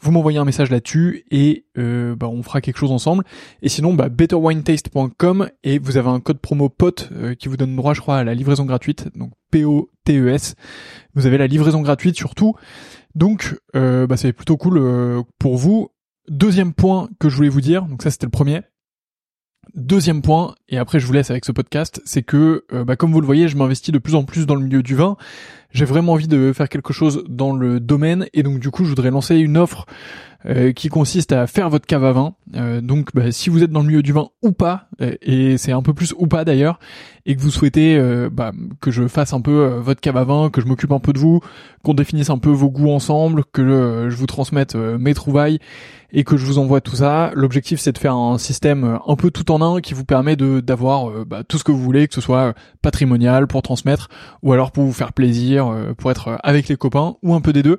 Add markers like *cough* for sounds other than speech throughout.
Vous m'envoyez un message là-dessus et euh, bah, on fera quelque chose ensemble. Et sinon, bah, betterwinetaste.com et vous avez un code promo POTE euh, qui vous donne droit, je crois, à la livraison gratuite. Donc P-O-T-E-S. Vous avez la livraison gratuite surtout. Donc, euh, bah, c'est plutôt cool euh, pour vous. Deuxième point que je voulais vous dire, donc ça c'était le premier. Deuxième point, et après je vous laisse avec ce podcast, c'est que, euh, bah, comme vous le voyez, je m'investis de plus en plus dans le milieu du vin. J'ai vraiment envie de faire quelque chose dans le domaine, et donc du coup, je voudrais lancer une offre euh, qui consiste à faire votre cave à vin. Euh, donc, bah, si vous êtes dans le milieu du vin ou pas, et c'est un peu plus ou pas d'ailleurs, et que vous souhaitez bah, que je fasse un peu votre cave à vin, que je m'occupe un peu de vous, qu'on définisse un peu vos goûts ensemble, que je vous transmette mes trouvailles et que je vous envoie tout ça. L'objectif c'est de faire un système euh, un peu tout en un qui vous permet de d'avoir euh, bah, tout ce que vous voulez, que ce soit euh, patrimonial pour transmettre ou alors pour vous faire plaisir, pour être avec les copains ou un peu des deux.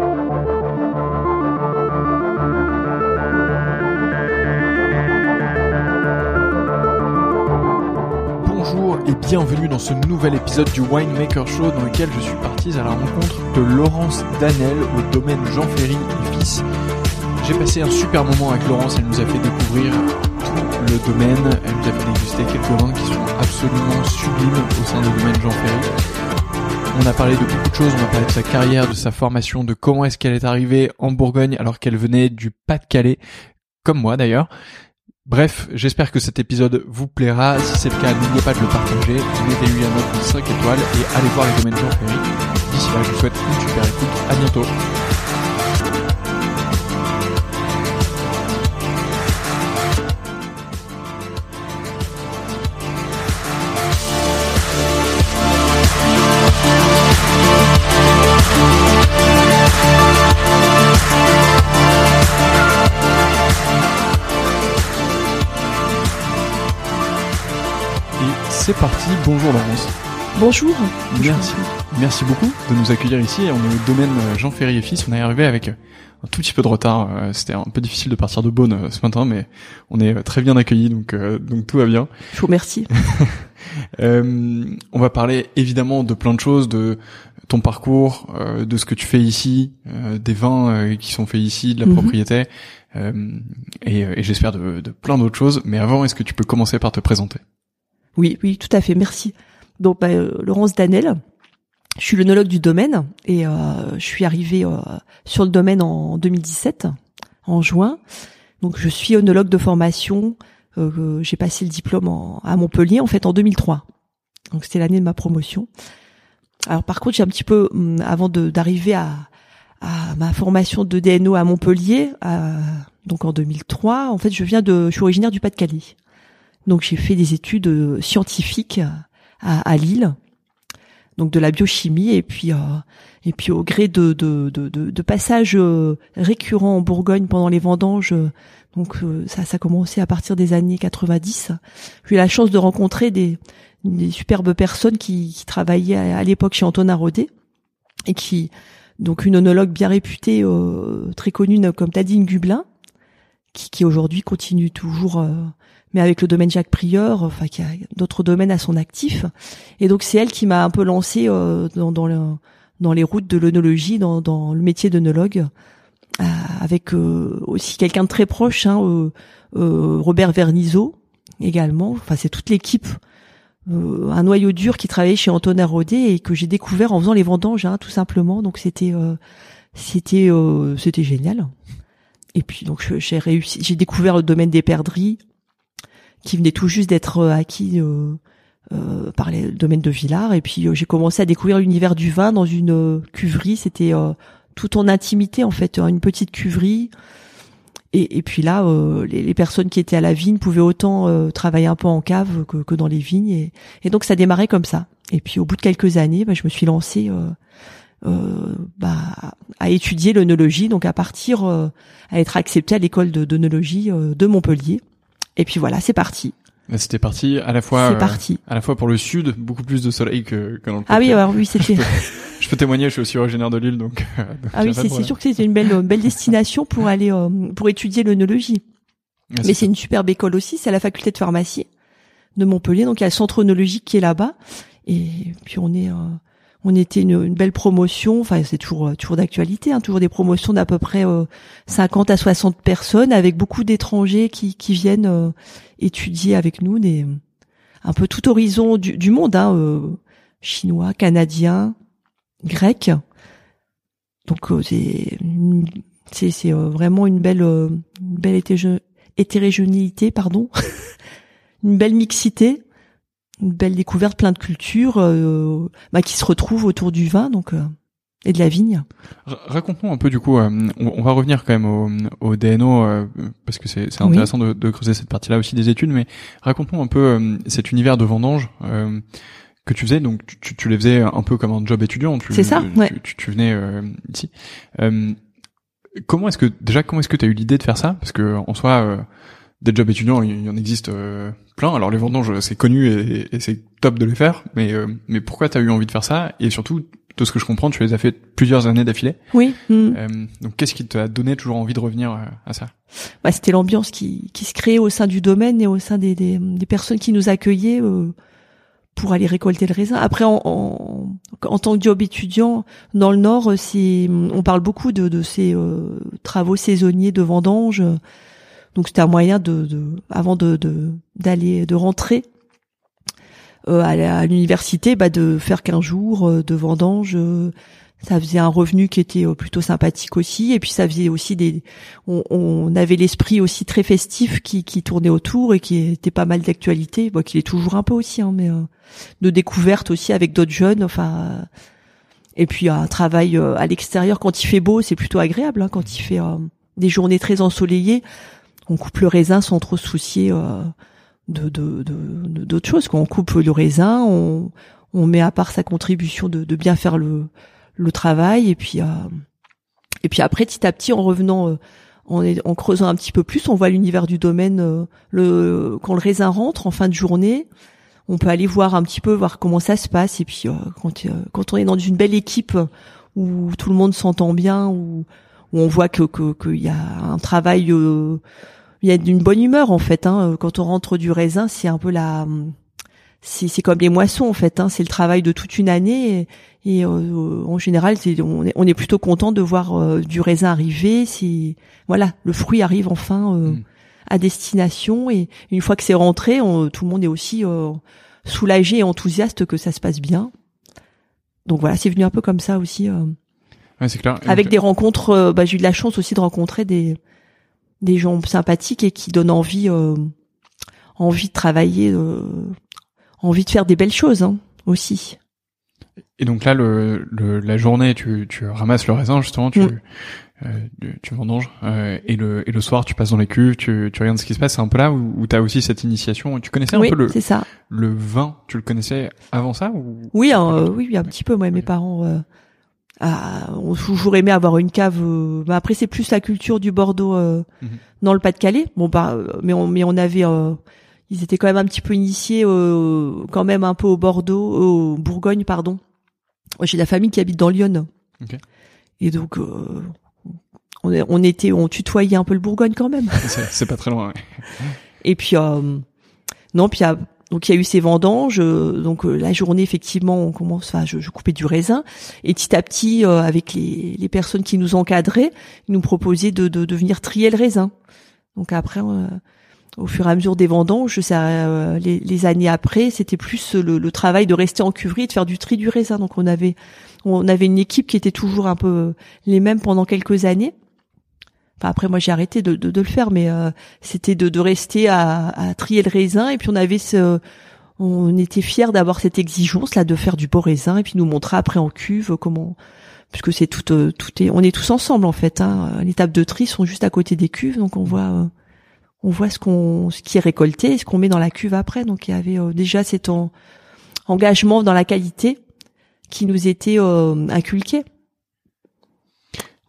Et bienvenue dans ce nouvel épisode du Winemaker Show dans lequel je suis parti à la rencontre de Laurence Danel au domaine Jean Ferry et Fils. J'ai passé un super moment avec Laurence, elle nous a fait découvrir tout le domaine, elle nous a fait déguster quelques vins qui sont absolument sublimes au sein du domaine Jean Ferry. On a parlé de beaucoup de choses, on a parlé de sa carrière, de sa formation, de comment est-ce qu'elle est arrivée en Bourgogne alors qu'elle venait du Pas-de-Calais, comme moi d'ailleurs. Bref, j'espère que cet épisode vous plaira. Si c'est le cas, n'oubliez pas de le partager, mettez-lui un de 5 étoiles et allez voir les domaines Jean Ferry. D'ici là, je vous souhaite une super écoute. À bientôt. Bonjour Laurence. Bonjour. Merci. Merci beaucoup de nous accueillir ici. On est au domaine Jean Ferry et Fils. On est arrivé avec un tout petit peu de retard. Euh, c'était un peu difficile de partir de Beaune euh, ce matin, mais on est très bien accueillis, donc euh, donc tout va bien. Je vous remercie. *laughs* on va parler évidemment de plein de choses, de ton parcours, de ce que tu fais ici, des vins qui sont faits ici, de la mhm. propriété, et, et j'espère de, de plein d'autres choses. Mais avant, est-ce que tu peux commencer par te présenter? Oui, oui, tout à fait, merci. Donc, bah, euh, Laurence Danel, je suis l'œnologue du domaine et euh, je suis arrivée euh, sur le domaine en 2017, en juin. Donc, je suis œnologue de formation. J'ai passé le diplôme à Montpellier en fait en 2003. Donc c'était l'année de ma promotion. Alors par contre, j'ai un petit peu hum, avant d'arriver à, à ma formation de DNO à Montpellier, donc en 2003. En fait, je viens de, je suis originaire du Pas-de-Calais. Donc j'ai fait des études euh, scientifiques à, à, Lille, donc de la biochimie et puis euh, et puis au gré de de, de, de passages euh, récurrents en Bourgogne pendant les vendanges. Donc ça, ça a commencé à partir des années 90. J'ai eu la chance de rencontrer des, des superbes personnes qui, qui travaillaient à, l'époque chez Antonin Rodet et qui donc une onologue bien réputée, euh, très connue comme Tadine Gublin, qui, qui aujourd'hui continue toujours, euh, mais avec le domaine Jacques Prieur, enfin qui a d'autres domaines à son actif. Et donc c'est elle qui m'a un peu lancé euh, dans, dans, le, dans, les routes de l'œnologie, dans, dans, le métier d'œnologue, avec aussi quelqu'un de très proche, hein, Robert Vernizeau également. Enfin c'est toute l'équipe euh, un noyau dur qui travaillait chez Antonin Rodet et que j'ai découvert en faisant les vendanges, hein, tout simplement. Donc c'était euh, c'était euh, c'était génial. Et puis donc j'ai réussi, j'ai découvert le domaine des perdrix qui venait tout juste d'être acquis par le domaine de Villars. Et puis j'ai commencé à découvrir l'univers du vin dans une cuverie. C'était tout en intimité en fait, une petite cuverie et, puis là, euh, les, les, personnes qui étaient à la vigne pouvaient autant euh, travailler un peu en cave que, dans les vignes. Et, donc ça démarrait comme ça. Et puis au bout de quelques années, bah, je me suis lancée euh, bah, à étudier l'œnologie, donc à partir, à être acceptée à l'école de de Montpellier. Et puis voilà, c'est parti. C'était parti à la fois, parti. à la fois pour le sud, beaucoup plus de soleil que, que dans le. Ah oui, alors oui, *laughs* c'était. je peux témoigner, je suis aussi originaire de Lille, donc. Euh, ah oui, c'est sûr que c'était une belle, belle destination pour aller euh, pour étudier l'œnologie. Ah, Mais c'est une superbe école aussi, c'est à la faculté de pharmacie de Montpellier, donc il y a le centre œnologique qui est là-bas, et puis on est, euh, on était une, belle promotion, enfin c'est toujours toujours d'actualité, hein, toujours des promotions d'à peu près 50 à 60 personnes, avec beaucoup d'étrangers qui viennent étudier avec nous, des un peu tout horizon du, monde, hein, chinois, canadiens, grec. Donc euh, c'est euh, vraiment une belle euh, une belle hétérogénéité pardon, *laughs* une belle mixité, une belle découverte, plein de cultures bah, qui se retrouvent autour du vin donc et de la vigne. Raconte-nous un peu du coup, on, va revenir quand même au, au DNO parce que c'est intéressant de, de, creuser cette partie-là aussi des études, mais raconte-nous un peu cet univers de vendange que tu faisais, donc tu, tu, les faisais un peu comme un job étudiant. C'est ça. Ouais. Tu, tu, venais euh, ici. Euh, comment est-ce que déjà comment est-ce que tu as eu l'idée de faire ça? Parce que en soi, euh, des jobs étudiants, il y en existe euh, plein. Alors les vendanges, c'est connu et, et c'est top de les faire, mais mais pourquoi tu as eu envie de faire ça? Et surtout, de ce que je comprends, tu les as fait plusieurs années d'affilée. Oui. Mm. donc qu'est-ce qui t'a donné toujours envie de revenir à ça? Bah, C'était l'ambiance qui, qui se créait au sein du domaine et au sein des, des, des personnes qui nous accueillaient pour aller récolter le raisin. Après, en, en, en, tant que job étudiant, dans le Nord, c'est, on parle beaucoup de, de ces euh, travaux saisonniers de vendange. Donc, c'était un moyen de, de avant de d'aller de, rentrer euh, à l'université, bah, de faire qu'un jours euh, de vendange ça faisait un revenu qui était euh, plutôt sympathique aussi. Et puis ça faisait aussi des on, on avait l'esprit aussi très festif qui, qui tournait autour et qui était pas mal d'actualité. Bon qu'il est toujours un peu aussi hein, mais euh, de découverte aussi avec d'autres jeunes enfin et puis un travail euh, à l'extérieur. Quand il fait beau c'est plutôt agréable hein, quand il fait des journées très ensoleillées on coupe le raisin sans trop se soucier de d'autres de, de, choses quand on coupe le raisin on met à part sa contribution de, bien faire le travail et puis euh, et puis après petit à petit en revenant euh, en, creusant un petit peu plus, on voit l'univers du domaine. Euh, quand le raisin rentre en fin de journée, on peut aller voir un petit peu voir comment ça se passe. Et puis quand quand on est dans une belle équipe où tout le monde s'entend bien, où, où on voit que qu'il y a un travail, il y a d'une bonne humeur en fait. Hein. Quand on rentre du raisin, c'est un peu la c'est comme les moissons en fait. Hein. C'est le travail de toute une année et, euh, en général, on, est, on est plutôt content de voir euh, du raisin arriver. Si voilà, le fruit arrive enfin euh, mm. à destination et une fois que c'est rentré, tout le monde est aussi soulagé et enthousiaste que ça se passe bien. Donc voilà, c'est venu un peu comme ça aussi. Ouais, c'est clair. Avec des rencontres, bah, j'ai eu de la chance aussi de rencontrer des des gens sympathiques et qui donnent envie envie de travailler envie de faire des belles choses hein, aussi. Et donc là, le, le, la journée, tu, tu ramasses le raisin justement, tu, Mm. euh, tu vendanges, euh, et le et le soir, tu passes dans les cuves, tu, tu regardes ce qui se passe. C'est un peu là où, où tu as aussi cette initiation. Tu connaissais oui, un peu le, ça. le vin. Tu le connaissais avant ça ou Oui, tout euh, oui, un petit peu. Moi, mes parents ah, ont toujours aimé avoir une cave. euh, bah, après, c'est plus la culture du Bordeaux euh, Mhm. dans le Pas-de-Calais. Bon, bah, euh, mais on, mais on avait, euh, ils étaient quand même un petit peu initiés, euh, quand même un peu au Bordeaux, au Bourgogne, pardon. J'ai la famille qui habite dans Lyon. Ok. Et donc, euh, on, on était, on tutoyait un peu le Bourgogne quand même. *laughs* c'est pas très loin. ouais. Et puis euh, non, puis il y a, donc il y a eu ces vendanges. euh, donc euh, la journée effectivement, on commence. Enfin, je, je coupais du raisin et petit à petit, euh, avec les, personnes qui nous encadraient, ils nous proposaient de, de, de venir trier le raisin. Donc après, euh, au fur et à mesure des vendanges, euh, les, années après, c'était plus le, travail de rester en cuverie de faire du tri du raisin. Donc on avait on avait une équipe qui était toujours un peu les mêmes pendant quelques années. Après, moi, j'ai arrêté de, de, de le faire, mais euh, c'était de, de rester à, à trier le raisin. Et puis, on avait ce, on était fiers d'avoir cette exigence là de faire du beau raisin et puis nous montrer après en cuve comment, puisque c'est tout, euh, tout est, on est tous ensemble en fait. Hein. Les tables de tri sont juste à côté des cuves, donc on voit, euh, on voit ce qu'on, ce qui est récolté, ce qu'on met dans la cuve après. Donc il y avait euh, déjà cet en- engagement dans la qualité qui nous était inculqué.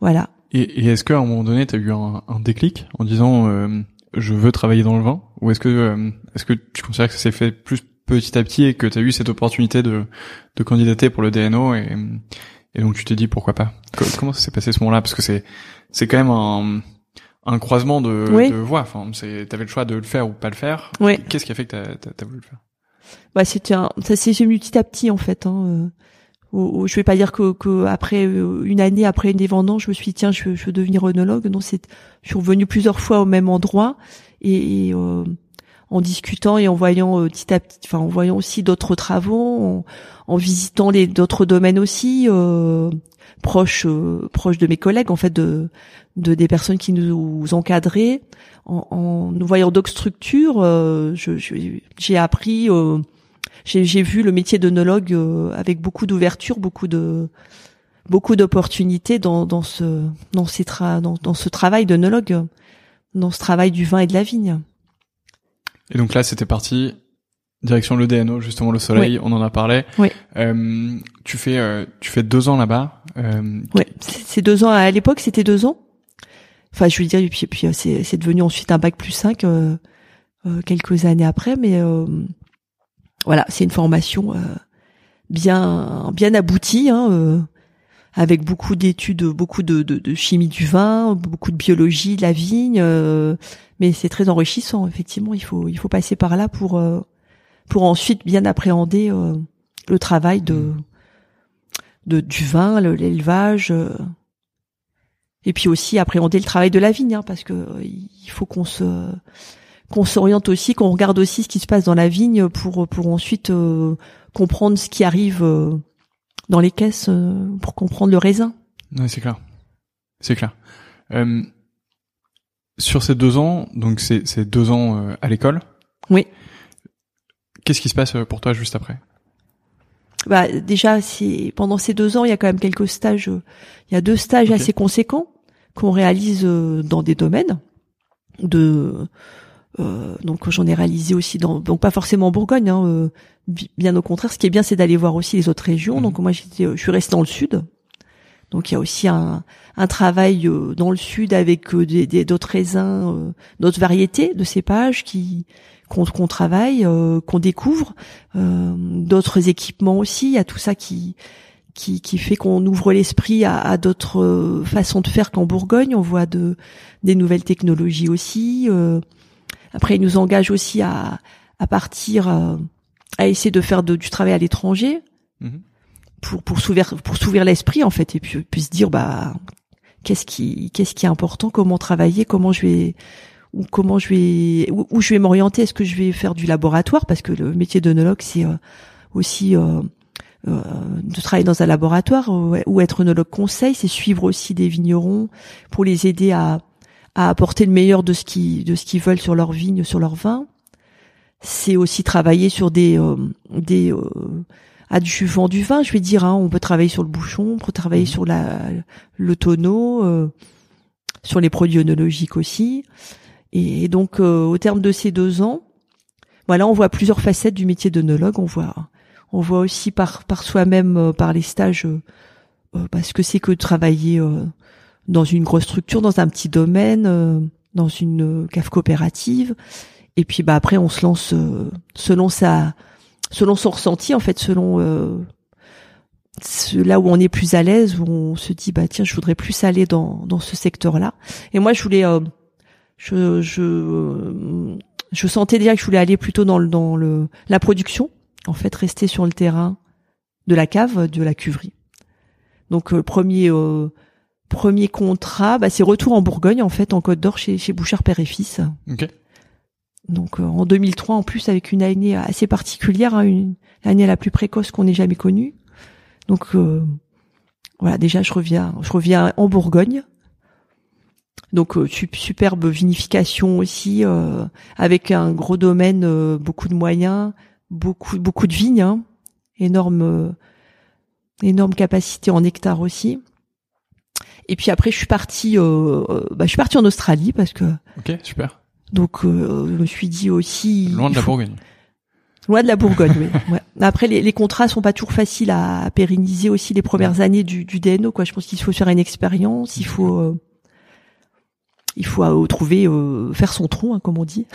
Voilà. Et, et est-ce qu'à un moment donné, tu as eu un, un déclic en disant euh, je veux travailler dans le vin Ou est-ce que euh, est-ce que tu considères que ça s'est fait plus petit à petit et que tu as eu cette opportunité de, de candidater pour le DNO et, et donc tu t'es dit pourquoi pas Co- Comment ça s'est passé ce moment-là? Parce que c'est c'est quand même un, un croisement de, Oui. de voix. Enfin, c'est t'avais le choix de le faire ou pas le faire. Oui. Qu'est-ce qui a fait que t'as t'as voulu le faire? Bah, c'était un, ça s'est venu petit à petit en fait. Hein. Où- où je vais pas dire que, que après euh, une année après une des je me suis dit tiens je, je veux devenir œnologue. Non, c'est, je suis revenu plusieurs fois au même endroit et, euh, en discutant et en voyant euh, petit à petit, enfin en voyant aussi d'autres travaux, en, en visitant les d'autres domaines aussi euh, proches euh, proches de mes collègues en fait de de des personnes qui nous encadraient en, en nous voyant d'autres structures, euh, je- je- j'ai appris j'ai j'ai vu le métier d'œnologue euh, avec beaucoup d'ouverture, beaucoup de beaucoup d'opportunités dans dans ce dans ces tra dans, dans ce travail d'œnologue, dans ce travail du vin et de la vigne. Et donc là, c'était parti direction le DNO, justement le soleil. On en a parlé. Oui. Euh, tu fais euh, tu fais deux ans là-bas. Euh, Ouais, c'est deux ans à l'époque, c'était deux ans. Enfin, je veux dire, et puis, puis euh, c'est c'est devenu ensuite un bac plus 5 euh, euh, quelques années après, mais euh, voilà, c'est une formation euh, bien bien aboutie, hein, euh, avec beaucoup d'études, beaucoup de, chimie du vin, beaucoup de biologie de la vigne, euh, mais c'est très enrichissant. Effectivement, il faut il faut passer par là pour pour ensuite bien appréhender le travail de de du vin, le- l'élevage. et puis aussi appréhender le travail de la vigne, hein, parce que il faut qu'on se qu'on s'oriente aussi, qu'on regarde aussi ce qui se passe dans la vigne pour pour ensuite euh, comprendre ce qui arrive euh, dans les caisses euh, pour comprendre le raisin. Ouais, c'est clair. C'est clair. Sur ces deux ans, donc c'est c'est deux ans à l'école. Oui. Qu'est-ce qui se passe pour toi juste après? Bah déjà, c'est pendant ces deux ans, il y a quand même quelques stages. Il y a deux stages assez conséquents qu'on réalise dans des domaines de euh, donc j'en ai réalisé aussi dans donc pas forcément en Bourgogne hein, euh, bi- bien au contraire ce qui est bien c'est d'aller voir aussi les autres régions Mhm. donc moi j'étais euh, je suis restée dans le sud donc il y a aussi un, un travail euh, dans le sud avec euh, des des- d'autres raisins euh, d'autres variétés de cépages qui qu'on qu'on travaille euh, qu'on découvre euh, d'autres équipements aussi il y a tout ça qui qui, qui fait qu'on ouvre l'esprit à, à d'autres façons de faire qu'en Bourgogne. On voit de des nouvelles technologies aussi. Après, ils nous engagent aussi à, à partir, euh, à essayer de faire de- du travail à l'étranger. Mhm. pour pour s'ouvrir pour s'ouvrir l'esprit en fait et puis puis se dire bah qu'est-ce qui qu'est-ce qui est important, comment travailler, comment je vais ou comment je vais où, où je vais m'orienter, est-ce que je vais faire du laboratoire? Parce que le métier d'œnologue c'est euh, aussi euh, euh, de travailler dans un laboratoire ou, ou être œnologue conseil, c'est suivre aussi des vignerons pour les aider à, à apporter le meilleur de ce qu'ils de ce qu'ils veulent sur leur vigne, sur leur vin. c'est aussi travailler sur des des adjuvants du vin, je vais dire. Hein. On peut travailler sur le bouchon, on peut travailler sur la le tonneau, sur les produits œnologiques aussi. Et, donc, au terme de ces deux ans, voilà, on voit plusieurs facettes du métier d'œnologue. On voit, on voit aussi par par soi-même, par les stages, parce que c'est que travailler dans une grosse structure, dans un petit domaine, euh, dans une cave coopérative. Et puis bah après on se lance euh, selon sa selon son ressenti en fait, selon euh, là où on est plus à l'aise, où on se dit bah tiens je voudrais plus aller dans dans ce secteur-là. Et moi je voulais je je je sentais déjà que je voulais aller plutôt dans le dans le la production, en fait rester sur le terrain de la cave, de la cuverie. Donc premier premier contrat, bah, c'est retour en Bourgogne en fait, en Côte d'Or chez, chez Bouchard Père et Fils. Donc euh, en 2003 en plus avec une année assez particulière, hein, une l'année la plus précoce qu'on ait jamais connue. Donc euh, voilà, déjà je reviens, je reviens en Bourgogne. Donc euh, superbe vinification aussi, avec un gros domaine, beaucoup de moyens, beaucoup beaucoup de vignes, hein, énorme énorme capacité en hectares aussi. Et puis après, je suis partie, euh, euh, bah, je suis partie en Australie parce que. Ok, super. Donc, euh, je me suis dit aussi. Loin de la Bourgogne. Loin de la Bourgogne, oui. *laughs* Ouais. Après, les, les, contrats sont pas toujours faciles à, pérenniser aussi les premières années du, du DNO. Quoi, je pense qu'il faut faire une expérience, il faut, euh, il faut trouver, faire son tronc, hein, comme on dit.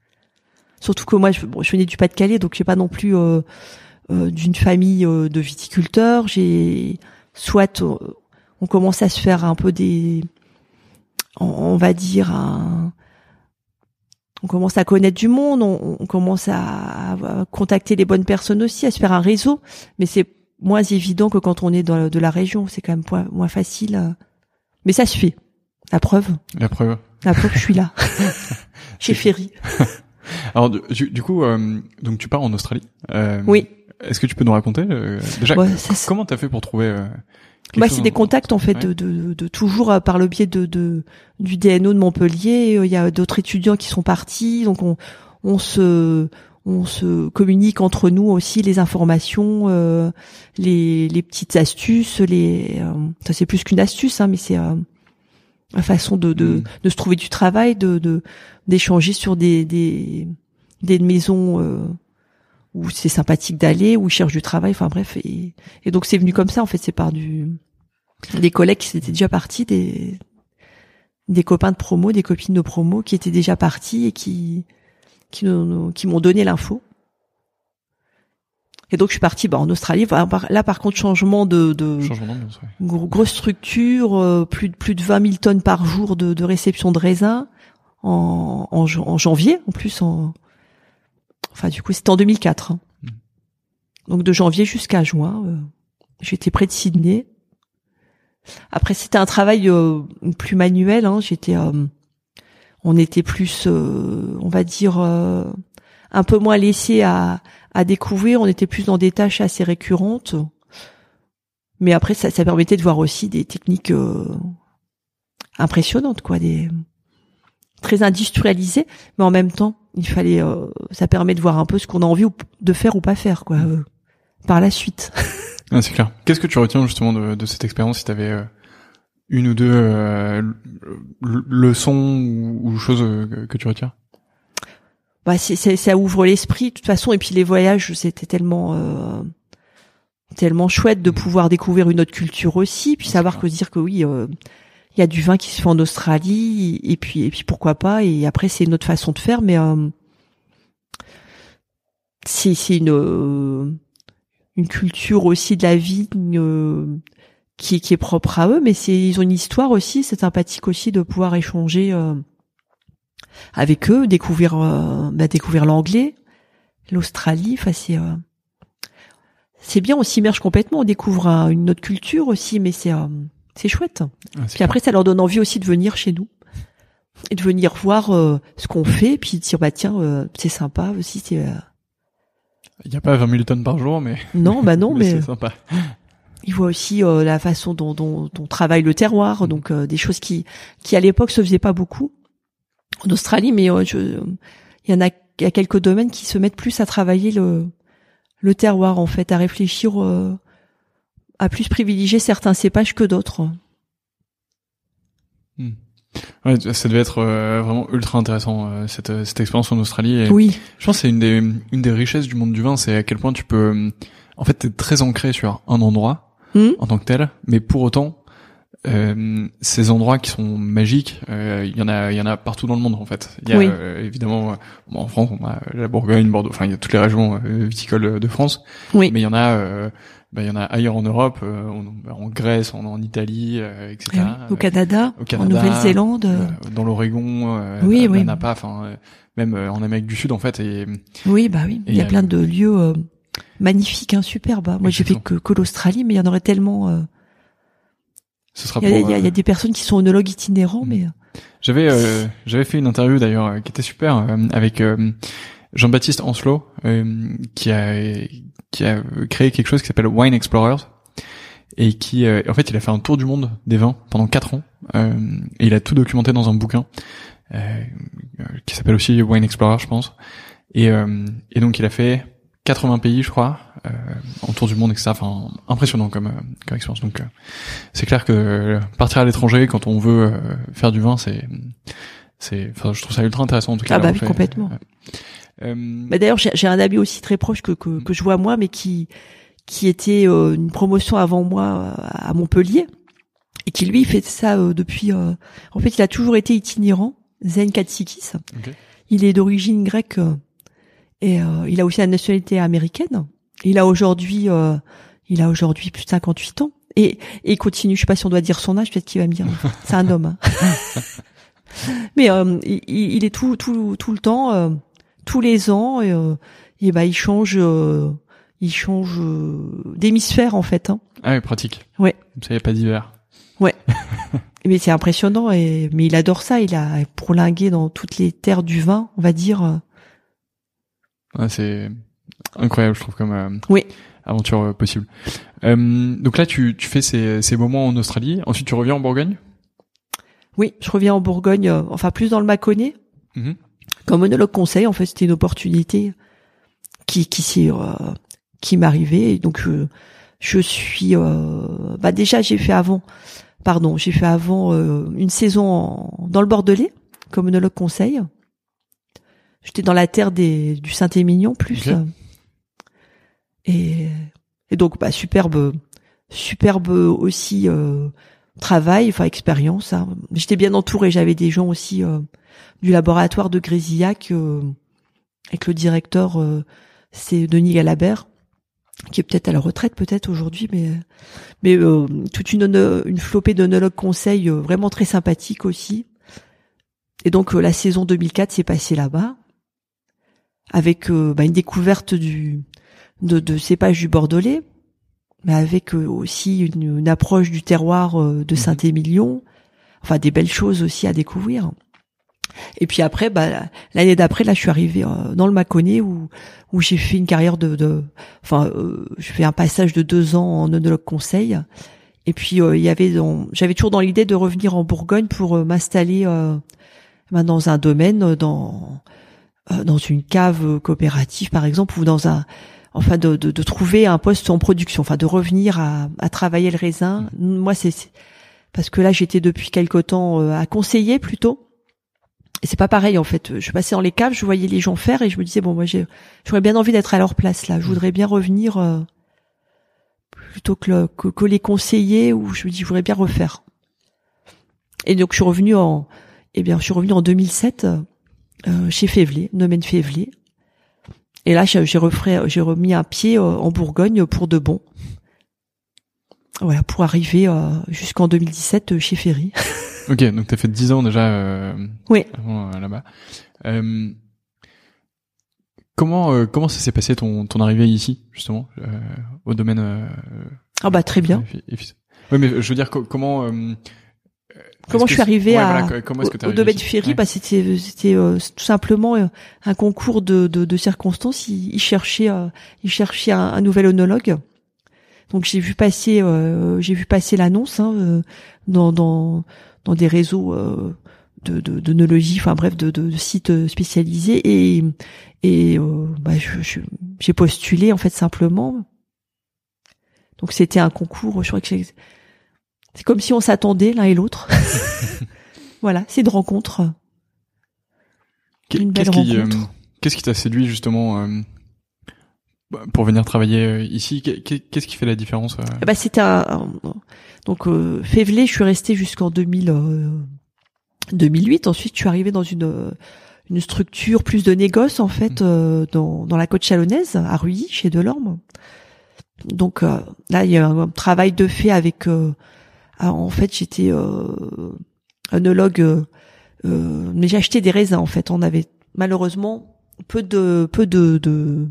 *laughs* Surtout que moi, je, bon, je venais du Pas-de-Calais, donc j'ai pas non plus d'une famille de viticulteurs. J'ai soit on commence à se faire un peu des, on, va dire on commence à connaître du monde, on, commence à, contacter les bonnes personnes aussi, à se faire un réseau, mais c'est moins évident que quand on est dans de la région, c'est quand même moins, facile. Euh. Mais ça se fait. La preuve. La preuve. La preuve, je suis là. *laughs* Chez Ferry. *laughs* Alors du, coup, euh, donc tu pars en Australie. Euh, oui. Est-ce que tu peux nous raconter déjà comment t'as fait pour trouver bah, c'est des contacts en fait de, de, de, toujours euh, par le biais de, de du DNO de Montpellier. Euh, il y a d'autres étudiants qui sont partis, donc on, on se on se communique entre nous aussi les informations, euh, les, les petites astuces, les ça c'est plus qu'une astuce, hein, mais c'est euh, la façon de, de, mm. de, se trouver du travail, de d'échanger sur des, des des maisons où c'est sympathique d'aller, où ils cherchent du travail, enfin bref. Et, et donc c'est venu comme ça, en fait, c'est par du des collègues qui étaient déjà partis, des des copains de promo, des copines de promo qui étaient déjà partis et qui qui, qui m'ont donné l'info. Et donc je suis partie bah, en Australie. Là par contre changement de, de changement grosse structure, euh, plus de plus de 20 000 tonnes par jour de, de réception de raisins en, en, en janvier en plus en Enfin, du coup, c'était en 2004. Hein. Hmm. Donc de janvier jusqu'à juin, euh, j'étais près de Sydney. Après, c'était un travail euh, plus manuel. Hein. J'étais, euh, on était plus, on va dire, un peu moins laissé à, à découvrir. On était plus dans des tâches assez récurrentes. Mais après, ça, ça permettait de voir aussi des techniques impressionnantes, quoi, des très industrialisées, mais en même temps il fallait, euh, ça permet de voir un peu ce qu'on a envie de faire ou pas faire, quoi, euh, par la suite. *laughs* ah, c'est clair. Qu'est-ce que tu retiens justement de, de cette expérience si tu avais euh, une ou deux leçons ou, choses que tu retiens Bah, c'est, ça ouvre l'esprit de toute façon, et puis les voyages, c'était tellement tellement chouette de pouvoir découvrir une autre culture aussi, puis savoir que dire que oui il y a du vin qui se fait en Australie et puis et puis pourquoi pas et après c'est une autre façon de faire mais euh, c'est c'est une euh, une culture aussi de la vie euh, qui qui est propre à eux mais c'est ils ont une histoire aussi c'est sympathique aussi de pouvoir échanger euh, avec eux découvrir bah, découvrir l'anglais l'Australie enfin c'est c'est bien on s'immerge complètement on découvre une autre culture aussi mais c'est c'est chouette. Ah, puis après, ça leur donne envie aussi de venir chez nous et de venir voir euh, ce qu'on fait, puis de dire bah tiens, euh, c'est sympa aussi. C'est. Euh, Il n'y a pas 20 000 tonnes par jour, mais. Non, bah non, *laughs* mais. c'est sympa. Ils voient aussi la façon dont, dont, on travaille le terroir, donc des choses qui, qui à l'époque se faisaient pas beaucoup en Australie, mais il y en a il y a quelques domaines qui se mettent plus à travailler le le terroir en fait, à réfléchir, euh, à plus privilégier certains cépages que d'autres. Hmm. Ouais, ça devait être euh, vraiment ultra intéressant euh, cette cette expérience en Australie. Et oui. Je pense que c'est une des une des richesses du monde du vin, c'est à quel point tu peux, en fait, t'es très ancré sur un endroit Hmm. en tant que tel, mais pour autant. Euh, ces endroits qui sont magiques, euh, il y en a, il y en a partout dans le monde en fait. Il y a Oui. euh, évidemment, euh, bon, en France, on a la Bourgogne, Bordeaux, enfin il y a toutes les régions euh, viticoles de France. Oui. Mais il y en a, euh, bah, il y en a ailleurs en Europe, euh, en, en Grèce, en, en Italie, euh, etc. Oui, Au Canada, au Canada, en Nouvelle-Zélande. euh, dans l'Oregon, euh, Oui, oui. Napa, enfin euh, même euh, en Amérique du Sud en fait. Et Oui, bah oui. Il y a euh, plein de lieux euh, magnifiques, hein, superbes. hein. Moi, j'ai fait que, que l'Australie, mais il y en aurait tellement. euh, ce sera Il y, y a- il y a des personnes qui sont onologues itinérants, Mm. mais J'avais euh, j'avais fait une interview d'ailleurs euh, qui était super euh, avec euh, Jean-Baptiste Ancelot euh, qui a qui a créé quelque chose qui s'appelle Wine Explorers et qui euh, en fait il a fait un tour du monde des vins pendant quatre ans euh, et il a tout documenté dans un bouquin qui s'appelle aussi Wine Explorer je pense. Et euh, et donc il a fait 80 pays je crois euh, en tour du monde etc enfin impressionnant comme euh, comme expérience. Donc euh, c'est clair que partir à l'étranger quand on veut faire du vin c'est c'est enfin je trouve ça ultra intéressant en tout cas Ah bah oui, complètement. Euh, Bah, d'ailleurs, j'ai un ami aussi très proche que, que, que je vois moi, mais qui qui était euh, une promotion avant moi euh, à Montpellier et qui lui fait ça euh, depuis. euh, en fait, il a toujours été itinérant, Zen Katsikis. Il est d'origine grecque euh, et euh, il a aussi la nationalité américaine. Il a aujourd'hui, euh, il a aujourd'hui plus de 58 ans et, et il continue. Je sais pas si on doit dire son âge, peut-être qu'il va me dire. C'est un homme. hein. *laughs* Mais euh, il, il est tout tout tout le temps, euh, tous les ans, et, euh, et bah il change, euh, il change euh, d'hémisphère en fait. Hein. ah oui pratique Ouais. Y a pas d'hiver *laughs* Mais c'est impressionnant et mais il adore ça. Il a pourlingué dans toutes les terres du vin, on va dire. Ouais, c'est incroyable je trouve comme euh, Oui. aventure euh, possible euh, donc là tu tu fais ces ces moments en Australie ensuite tu reviens en Bourgogne? Oui, je reviens en Bourgogne, euh, enfin plus dans le Mâconnais. Mhm. Comme monologue conseil, en fait, c'était une opportunité qui qui s'est euh, qui m'arrivait. Donc je je suis euh, bah déjà j'ai fait avant, pardon, j'ai fait avant euh, une saison en- dans le Bordelais comme monologue conseil. J'étais dans la terre des du Saint-Émilion plus. Et et donc bah superbe superbe aussi euh, travail, enfin expérience. hein. J'étais bien entourée, j'avais des gens aussi euh, du laboratoire de Grésillac euh, avec le directeur, euh, c'est Denis Galabert, qui est peut-être à la retraite peut-être aujourd'hui, mais mais euh, toute une une flopée d'onologues conseils euh, vraiment très sympathiques aussi. Et donc euh, la saison 2004 s'est passée là-bas avec euh, bah, une découverte du de, de cépages du Bordelais, mais avec euh, aussi une, une approche du terroir euh, de Mhm. Saint-Émilion, enfin des belles choses aussi à découvrir. Et puis après, bah, l'année d'après, là, je suis arrivée euh, dans le Mâconnais où où j'ai fait une carrière de, de enfin, euh, je fais un passage de deux ans en onologue conseil. Et puis euh, il y avait, dans- j'avais toujours dans l'idée de revenir en Bourgogne pour euh, m'installer euh, ben, dans un domaine, euh, dans euh, dans une cave coopérative par exemple, ou dans un, enfin, de, de, de trouver un poste en production, enfin, de revenir à, à travailler le raisin. Moi, c'est c'est- parce que là, j'étais depuis quelque temps euh, à conseiller plutôt. Et c'est pas pareil en fait. Je passais dans les caves, je voyais les gens faire et je me disais bon moi j'ai j'aurais bien envie d'être à leur place là. Je voudrais bien revenir euh, plutôt que, le- que que les conseiller ou je me dis je voudrais bien refaire. Et donc je suis revenue en eh bien je suis revenue en 2007 euh, chez Févelé, domaine Févelé. Et là j'ai j'ai refait- j'ai remis un pied euh, en Bourgogne pour de bon. Voilà, pour arriver euh, jusqu'en 2017 chez Ferry. *laughs* Ok, donc t'as fait 10 ans déjà euh, Oui. avant, euh, là-bas. Euh, comment euh, comment ça s'est passé ton ton arrivée ici justement euh, au domaine euh, Ah bah très bien. Oui, mais je veux dire co- comment euh, Comment je suis arrivée ouais, à voilà, au, au domaine Ferry? Ouais. bah c'était c'était euh, tout simplement euh, un concours de, de, de circonstances il, il cherchait euh, il cherchait un, un nouvel onologue donc j'ai vu passer euh, j'ai vu passer l'annonce hein, dans, dans dans des réseaux euh, de, de, d'onologie, enfin bref, de, de, sites spécialisés et et bah, je, j'ai postulé en fait simplement. Donc c'était un concours, je crois que c'est comme si on s'attendait l'un et l'autre. *laughs* voilà, c'est une rencontre. Une belle rencontre. Qu'est-ce qui t'a séduit justement bah, pour venir travailler euh, ici Qu'est-ce qui fait la différence euh Bah c'était un, donc euh, je suis resté jusqu'en 2000 2008. Euh, Ensuite, je suis arrivé dans une une structure plus de négoce en fait mmh. dans dans la côte chalonnaise à Ruy chez Delorme. Donc là, il y a un, travail de fait avec. en fait, j'étais œnologue, mais j'ai acheté des raisins. En fait, on avait malheureusement peu de peu de, de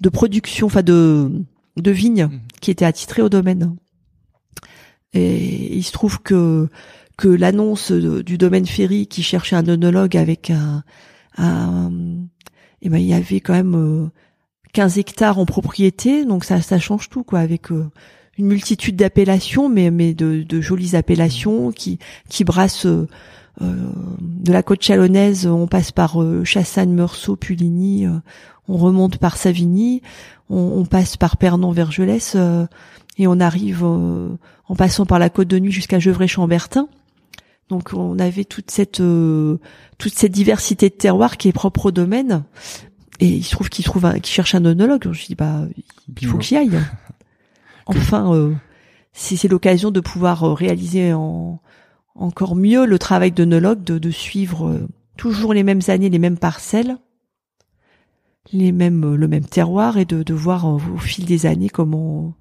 de production, enfin de de vignes mmh. qui étaient attitrées au domaine. Et il se trouve que que l'annonce du domaine Ferry qui cherchait un œnologue avec un, un et eh ben il y avait quand même 15 euh, hectares en propriété, donc ça ça change tout quoi avec euh, une multitude d'appellations, mais mais de, de jolies appellations qui qui brassent euh, de la côte chalonnaise, on passe par Chassagne, Meursault, Puligny, on remonte par Savigny, on, passe par Pernon-Vergelès euh, et on arrive euh, en passant par la Côte de Nuit jusqu'à Gevrey-Chambertin. Donc on avait toute cette euh, toute cette diversité de terroirs qui est propre au domaine. Et il se trouve qu'il trouve qu'il cherche un onologue. Je dis bah il faut qu'il aille. *laughs* Enfin, si c'est l'occasion de pouvoir réaliser en, encore mieux le travail d'onologue, de, de suivre toujours les mêmes années, les mêmes parcelles les mêmes le même terroir et de, de voir au, fil des années comment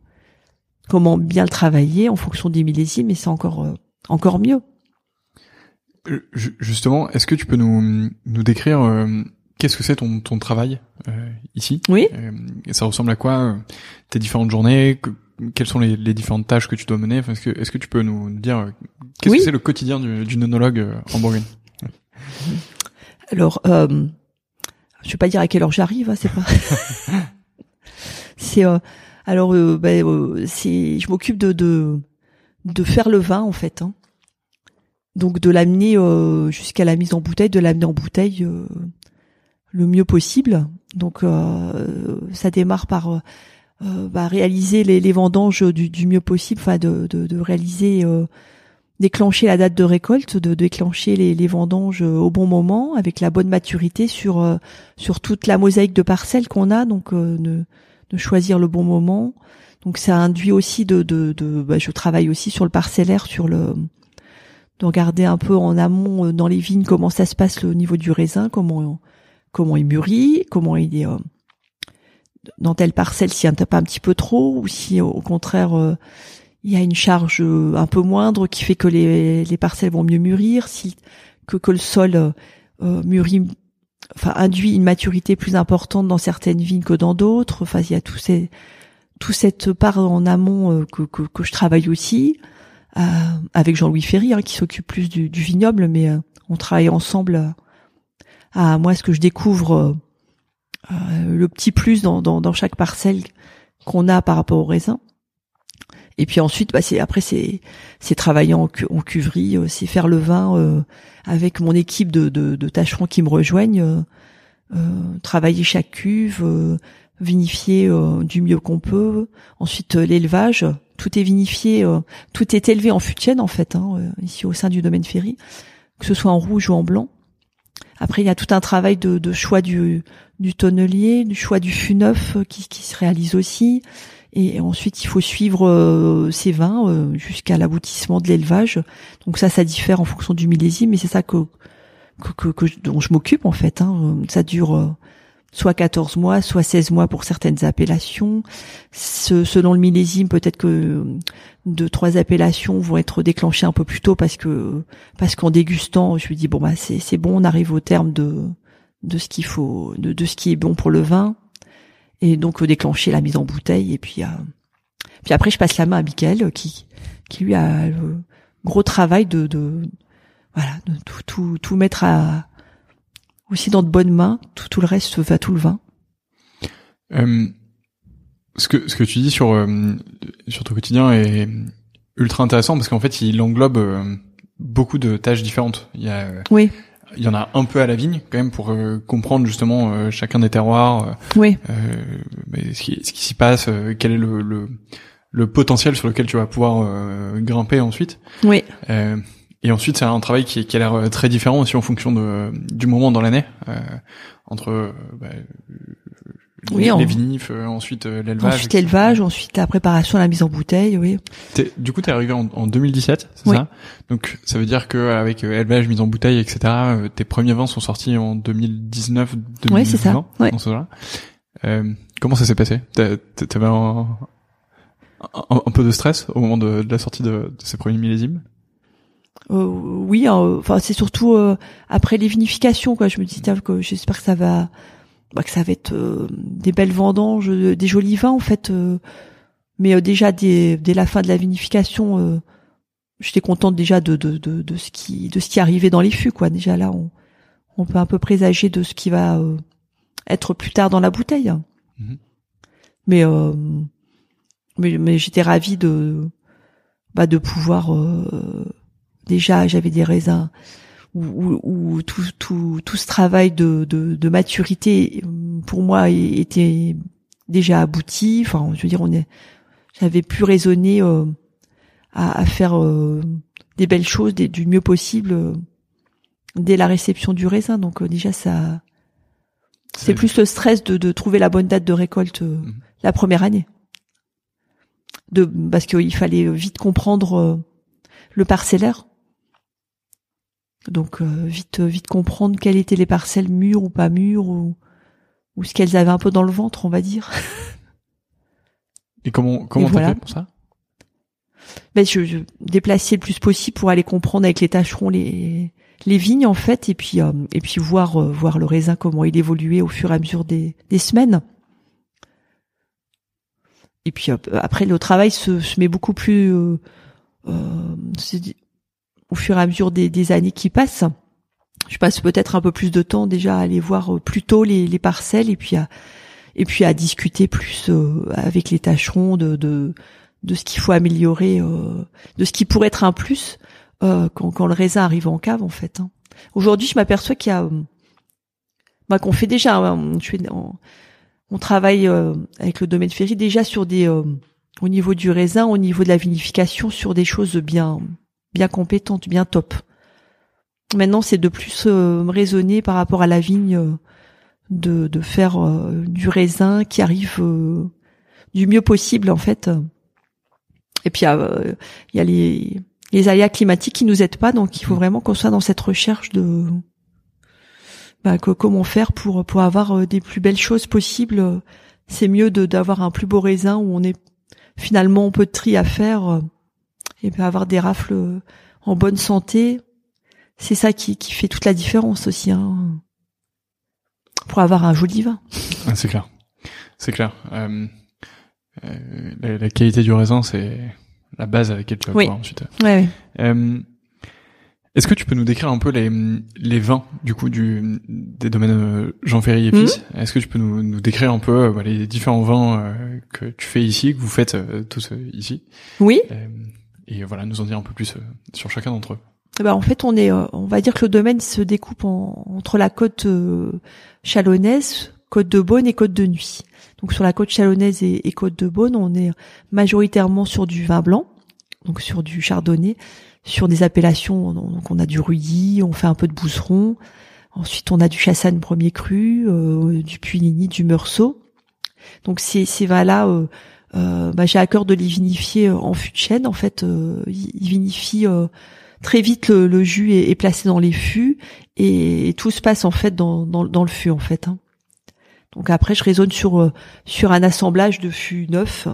comment bien le travailler en fonction des millésimes et c'est encore euh, encore mieux. Euh, justement, est-ce que tu peux nous nous décrire euh, qu'est-ce que c'est ton ton travail ici? Oui. ça ressemble à quoi tes différentes journées? Quelles sont les, les, différentes tâches que tu dois mener? Est-ce que, est-ce que tu peux nous dire qu'est-ce que c'est le quotidien du, du nonologue en Bourgogne? *laughs* Alors, je vais pas dire à quelle heure j'arrive, hein, c'est pas. *laughs* c'est euh, alors euh, ben, euh, c'est je m'occupe de, de de faire le vin en fait. Hein. Donc de l'amener jusqu'à la mise en bouteille, de l'amener en bouteille le mieux possible. Donc ça démarre par bah, réaliser les, les vendanges du, du, mieux possible, enfin de, de, de réaliser déclencher la date de récolte, de, déclencher les, les, vendanges euh, au bon moment, avec la bonne maturité sur euh, sur toute la mosaïque de parcelles qu'on a, donc euh, de, de, choisir le bon moment. Donc ça induit aussi de, de, de bah, je travaille aussi sur le parcellaire, sur le de regarder un peu en amont dans les vignes comment ça se passe au niveau du raisin, comment comment il mûrit, comment il est dans telle parcelle s'il n'y en a un petit peu trop ou si au contraire il y a une charge euh, un peu moindre qui fait que les, les parcelles vont mieux mûrir, si que, que le sol euh, euh, mûrit, enfin induit une maturité plus importante dans certaines vignes que dans d'autres. Enfin, il y a tout ces tout cette part en amont que, que, que, je travaille aussi avec Jean-Louis Ferry hein, qui s'occupe plus du, du, vignoble, mais on travaille ensemble à moi ce que je découvre le petit plus dans, dans, dans chaque parcelle qu'on a par rapport au raisin. Et puis ensuite, bah, après c'est c'est travailler en, en cuverie, euh, c'est faire le vin euh, avec mon équipe de, de, tâcherons qui me rejoignent, euh, travailler chaque cuve, vinifier du mieux qu'on peut. Ensuite l'élevage, tout est vinifié, tout est élevé en fût en fait hein, ici au sein du domaine Ferry, que ce soit en rouge ou en blanc. Après, il y a tout un travail de, choix du, du tonnelier, du choix du fût neuf qui se réalise aussi. Et ensuite, il faut suivre euh, ces vins euh, jusqu'à l'aboutissement de l'élevage. Donc ça, ça diffère en fonction du millésime, mais c'est ça que, que, que, dont je m'occupe en fait. Hein. Ça dure euh, soit 14 mois, soit 16 mois pour certaines appellations. selon le millésime, peut-être que deux, trois appellations vont être déclenchées un peu plus tôt parce que parce qu'en dégustant, je me dis bon bah c'est bon, on arrive au terme de de ce qu'il faut, de, de ce qui est bon pour le vin et donc euh, déclencher la mise en bouteille. Et puis euh, puis après je passe la main à Michael euh, qui qui lui a le gros travail de, de voilà de tout tout tout mettre à aussi dans de bonnes mains. Tout tout le reste va tout le vin. Euh, ce que ce que tu dis sur sur ton quotidien est ultra intéressant parce qu'en fait il englobe beaucoup de tâches différentes. Il y a, Oui, il y en a un peu à la vigne quand même pour euh, comprendre justement euh, chacun des terroirs, oui, euh, ce qui, ce qui s'y passe, euh, quel est le, le, le potentiel sur lequel tu vas pouvoir euh, grimper ensuite. oui, Euh, et ensuite, c'est un travail qui, qui a l'air euh, très différent aussi en fonction de, du moment dans l'année, euh, entre euh, bah, euh, Oui, les, en- les vinifs, euh, ensuite euh, l'élevage. ensuite l'élevage, ensuite la préparation, la mise en bouteille, oui. T'es- Du coup, t'es arrivé en, en 2017, c'est Oui. ça? Donc, ça veut dire que avec euh, élevage, mise en bouteille, etc., euh, tes premiers vins sont sortis en 2019, 2020, Ouais, c'est ça, ouais. comment ça s'est passé? T'avais un, un, un peu de stress au moment de, de la sortie de, de ces premiers millésimes? Euh, oui, euh, enfin c'est surtout euh, après les vinifications quoi. Je me dis tiens, que j'espère que ça va, bah, que ça va être euh, des belles vendanges, euh, des jolis vins en fait. euh, mais euh, déjà dès, dès la fin de la vinification, euh, j'étais contente déjà de, de, de, de ce qui de ce qui arrivait dans les fûts quoi. Déjà là, on, on peut un peu présager de ce qui va euh, être plus tard dans la bouteille. Mhm. Mais euh, mais, mais j'étais ravie de bah, de pouvoir euh, déjà j'avais des raisins où, où- tout, tout, tout ce travail de, de, de maturité pour moi était déjà abouti. Enfin, je veux dire, on est, j'avais pu raisonner euh, à, à faire euh, des belles choses des- du mieux possible euh, dès la réception du raisin. Donc euh, déjà ça, c'est plus le stress de, de trouver la bonne date de récolte euh, Mhm. la première année. De parce qu'il fallait vite comprendre euh, le parcellaire. Donc euh, vite vite comprendre quelles étaient les parcelles mûres ou pas mûres ou ou ce qu'elles avaient un peu dans le ventre, on va dire. *laughs* Et comment comment t'as voilà. fait pour ça? Ben je, je déplaçais le plus possible pour aller comprendre avec les tâcherons les les vignes en fait et puis euh, et puis voir euh, voir le raisin comment il évoluait au fur et à mesure des des semaines. Et puis euh, après le travail se, se met beaucoup plus euh, euh, au fur et à mesure des, années qui passent. Je passe peut-être un peu plus de temps déjà à aller voir euh, plus tôt les, les parcelles et puis à discuter plus euh, avec les tâcherons de, de de ce qu'il faut améliorer, euh, de ce qui pourrait être un plus quand, le raisin arrive en cave en fait. hein. Aujourd'hui, je m'aperçois qu'il y a, bah, qu'on fait déjà, hein, on, travaille avec le domaine Ferry déjà sur des, au niveau du raisin, au niveau de la vinification, sur des choses bien, bien compétentes, bien top. Maintenant, c'est de plus euh, raisonner par rapport à la vigne, euh, de, de faire euh, du raisin qui arrive euh, du mieux possible en fait. Et puis euh, il y a les les aléas climatiques qui nous aident pas, donc il faut vraiment qu'on soit dans cette recherche de bah, que- comment faire pour pour avoir des plus belles choses possibles. C'est mieux de d'avoir un plus beau raisin où on est finalement peu de tri à faire et puis avoir des rafles euh, en bonne santé. C'est ça qui qui fait toute la différence aussi. Hein, pour avoir un joli vin. Ah, C'est clair, c'est clair. Euh, euh, la, la qualité du raisin, c'est la base avec laquelle tu vas Oui. ensuite. Ouais. Euh, Est-ce que tu peux nous décrire un peu les, les vins du coup du des domaines Jean Ferry et Fils? Est-ce que tu peux nous, nous décrire un peu euh, bah, les différents vins euh, que tu fais ici, que vous faites euh, tous ici, Oui. Et voilà, nous en dire un peu plus euh, sur chacun d'entre eux. Eh ben, en fait, on est, euh, on va dire que le domaine se découpe en- entre la côte euh, chalonnaise, côte de Beaune et côte de Nuit. Donc sur la côte chalonnaise et, et côte de Beaune, on est majoritairement sur du vin blanc, donc sur du chardonnay, sur des appellations. Donc on a du Ruilly, on fait un peu de Bousseron. Ensuite, on a du Chassagne premier cru, euh, du Puligny, du Meursault. Donc ces, ces vins-là, euh, euh, bah, j'ai à cœur de les vinifier euh, en fût de chêne. En fait, euh, ils vinifient euh, très vite le, le jus est, est placé dans les fûts et, et tout se passe en fait dans, dans, dans le fût en fait. hein. Donc après je raisonne sur euh, sur un assemblage de fûts neufs,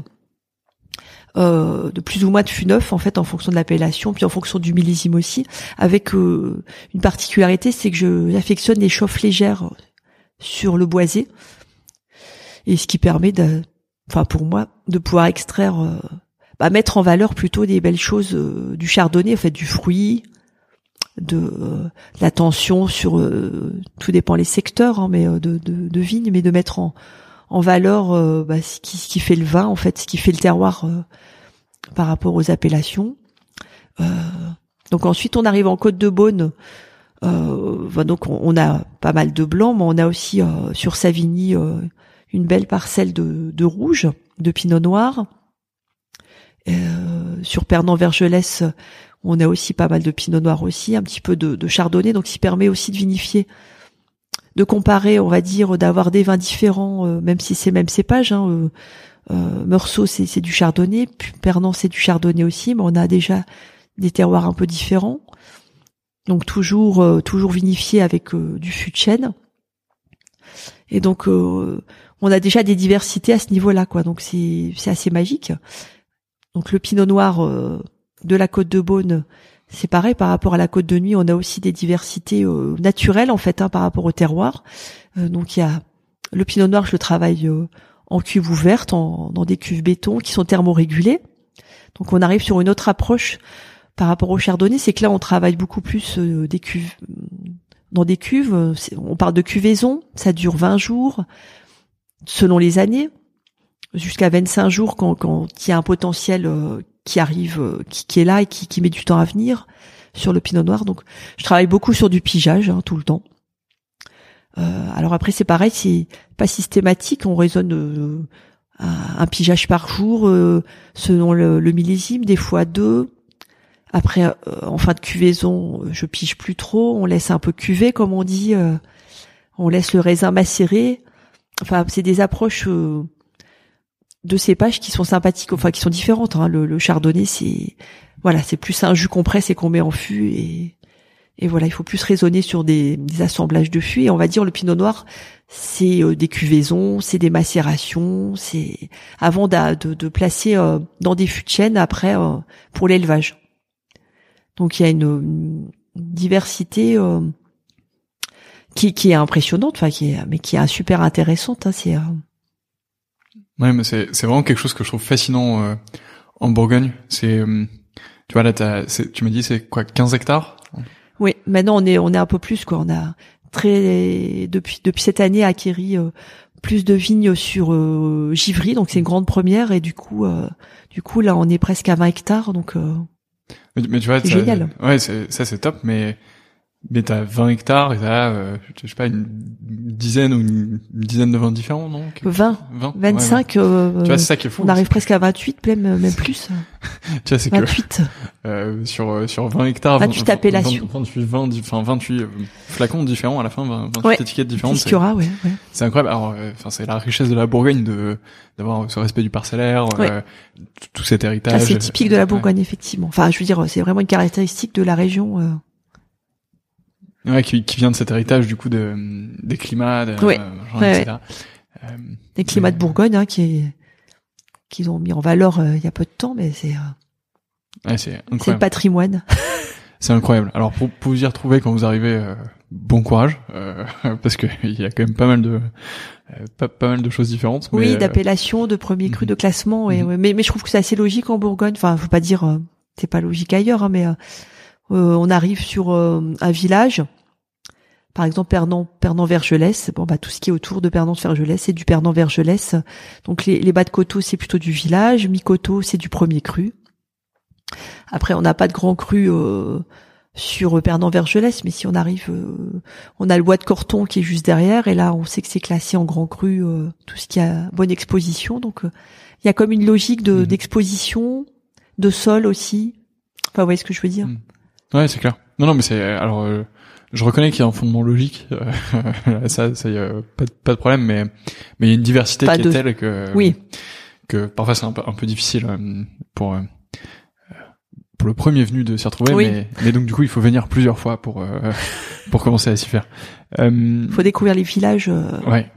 euh, de plus ou moins de fûts neufs en fait en fonction de l'appellation puis en fonction du millésime aussi. Avec euh, une particularité c'est que je j'affectionne les chauffes légères sur le boisé et ce qui permet de, enfin pour moi de pouvoir extraire euh, bah, mettre en valeur plutôt des belles choses euh, du chardonnay, en fait du fruit, de, euh, l'attention sur euh, tout dépend les secteurs, hein, mais de, de, de vigne, mais de mettre en, en valeur bah, ce, qui, ce qui fait le vin, en fait, ce qui fait le terroir par rapport aux appellations. Donc ensuite, on arrive en Côte de Beaune. Euh, donc on, a pas mal de blanc, mais on a aussi sur Savigny une belle parcelle de, rouge, de pinot noir. Euh, sur Pernan-Vergelès, on a aussi pas mal de pinot noir aussi, un petit peu de, chardonnay, donc qui permet aussi de vinifier, de comparer, on va dire, d'avoir des vins différents, même si c'est même cépage. Hein, euh, Meursault, c'est du chardonnay, Pernan, c'est du chardonnay aussi, mais on a déjà des terroirs un peu différents. Donc toujours euh, toujours vinifié avec euh, du fût de chêne. Et donc euh, on a déjà des diversités à ce niveau-là quoi. Donc c'est assez magique. Donc le pinot noir de la côte de Beaune, c'est pareil par rapport à la côte de Nuit, on a aussi des diversités naturelles en fait hein, par rapport au terroir. donc il y a le pinot noir, je le travaille en cuve ouverte, dans des cuves béton qui sont thermorégulées. Donc on arrive sur une autre approche par rapport au chardonnay, c'est que là on travaille beaucoup plus euh, dans des cuves, on parle de cuvaison, ça dure 20 jours selon les années, jusqu'à 25 jours quand quand il y a un potentiel euh, qui arrive euh, qui, est là et qui, met du temps à venir sur le pinot noir. Donc je travaille beaucoup sur du pigeage hein, tout le temps. Euh, alors après c'est pareil, c'est pas systématique, on raisonne un pigeage par jour selon le, le, millésime, des fois deux. Après en fin de cuvaison, je pige plus trop, on laisse un peu cuver comme on dit, on laisse le raisin macérer. Enfin c'est des approches de cépages qui sont sympathiques, enfin qui sont différentes. Hein. Le, le, chardonnay c'est voilà, c'est plus un jus qu'on presse et qu'on met en fût et et voilà, il faut plus raisonner sur des, assemblages de fûts. Et on va dire le pinot noir, c'est euh, des cuvaisons, c'est des macérations, c'est avant de, de, placer euh, dans des fûts de chêne après euh, pour l'élevage. Donc il y a une, diversité qui, qui est impressionnante, enfin qui est, mais qui est super intéressante. Hein, c'est ouais, mais c'est c'est vraiment quelque chose que je trouve fascinant en Bourgogne. C'est tu vois là, tu m'as dit c'est quoi 15 hectares? Oui, maintenant on est on est un peu plus quoi. On a très depuis depuis cette année acquéri euh, plus de vignes sur euh, Givry, donc c'est une grande première et du coup euh, du coup là on est presque à 20 hectares donc. mais, tu vois, c'est génial. Ouais, ça c'est top, mais mais t'as 20 hectares et t'as, euh, je sais pas, une dizaine ou une, dizaine de vins différents, non? 20, 20 25. Euh, tu vois, c'est ça qui est fou. On arrive presque à 28, même, même plus. *laughs* tu vois, c'est 28. Que, euh, sur, euh, sur 20 hectares. 28 appellations. 28, 20, enfin, 28 euh, flacons différents à la fin, 28 étiquettes différentes. C'est ouais, ouais. C'est incroyable. Alors, enfin, c'est la richesse de la Bourgogne de, d'avoir ce respect du parcellaire, tout cet héritage. c'est typique de la Bourgogne, effectivement. Enfin, je veux dire, c'est vraiment une caractéristique de la région, Ouais, qui, qui vient de cet héritage du coup de des climats, de, etc. Euh, des climats de Bourgogne, hein, qui qu'ils ont mis en valeur euh, il y a peu de temps, mais c'est euh, ouais, c'est le patrimoine. *laughs* c'est incroyable. Alors pour, pour vous y retrouver quand vous arrivez, euh, bon courage, *laughs* parce que *laughs* il y a quand même pas mal de pas, pas mal de choses différentes. Oui, d'appellation, de premier cru, mhm. de classement. Et, mhm. mais mais je trouve que c'est assez logique en Bourgogne. Enfin, faut pas dire c'est pas logique ailleurs, hein, mais on arrive sur un village. Par exemple Pernan Pernan Vergelès bon bah tout ce qui est autour de Pernan Vergelès c'est du Pernan Vergelès donc les, les bas de coteau c'est plutôt du village. Mi coteau c'est du premier cru. Après on n'a pas de grand cru euh, sur Pernan Vergelès mais si on arrive euh, on a le bois de Corton qui est juste derrière et là on sait que c'est classé en grand cru euh, tout ce qui a bonne exposition. Donc il y a comme une logique de mhm. d'exposition de sol aussi. Enfin vous voyez ce que je veux dire? Mhm. Ouais c'est clair non non mais c'est alors je reconnais qu'il y a un fondement logique, euh, *laughs* ça, ça y a pas de, pas de problème, mais mais il y a une diversité qui est telle que oui. que parfois c'est un peu, un peu difficile euh, pour euh, pour le premier venu de s'y retrouver, mais, mais donc du coup il faut venir plusieurs fois pour *laughs* pour commencer à s'y faire. Il faut découvrir les villages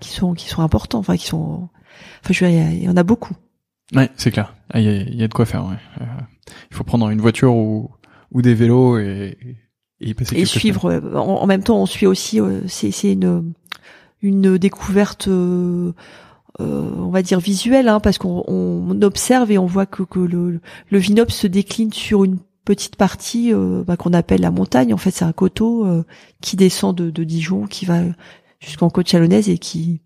qui sont qui sont importants, enfin qui sont, enfin je il y, en a beaucoup. Ouais, c'est clair. Ah, il y, a, y a de quoi faire. Ouais. il faut prendre une voiture ou ou des vélos et et, suivre euh, en, même temps on suit aussi euh, c'est c'est une une découverte euh, on va dire visuelle hein, parce qu'on on observe et on voit que que le le vignoble se décline sur une petite partie bah, qu'on appelle la montagne en fait c'est un coteau qui descend de, de Dijon qui va jusqu'en côte chalonnaise et qui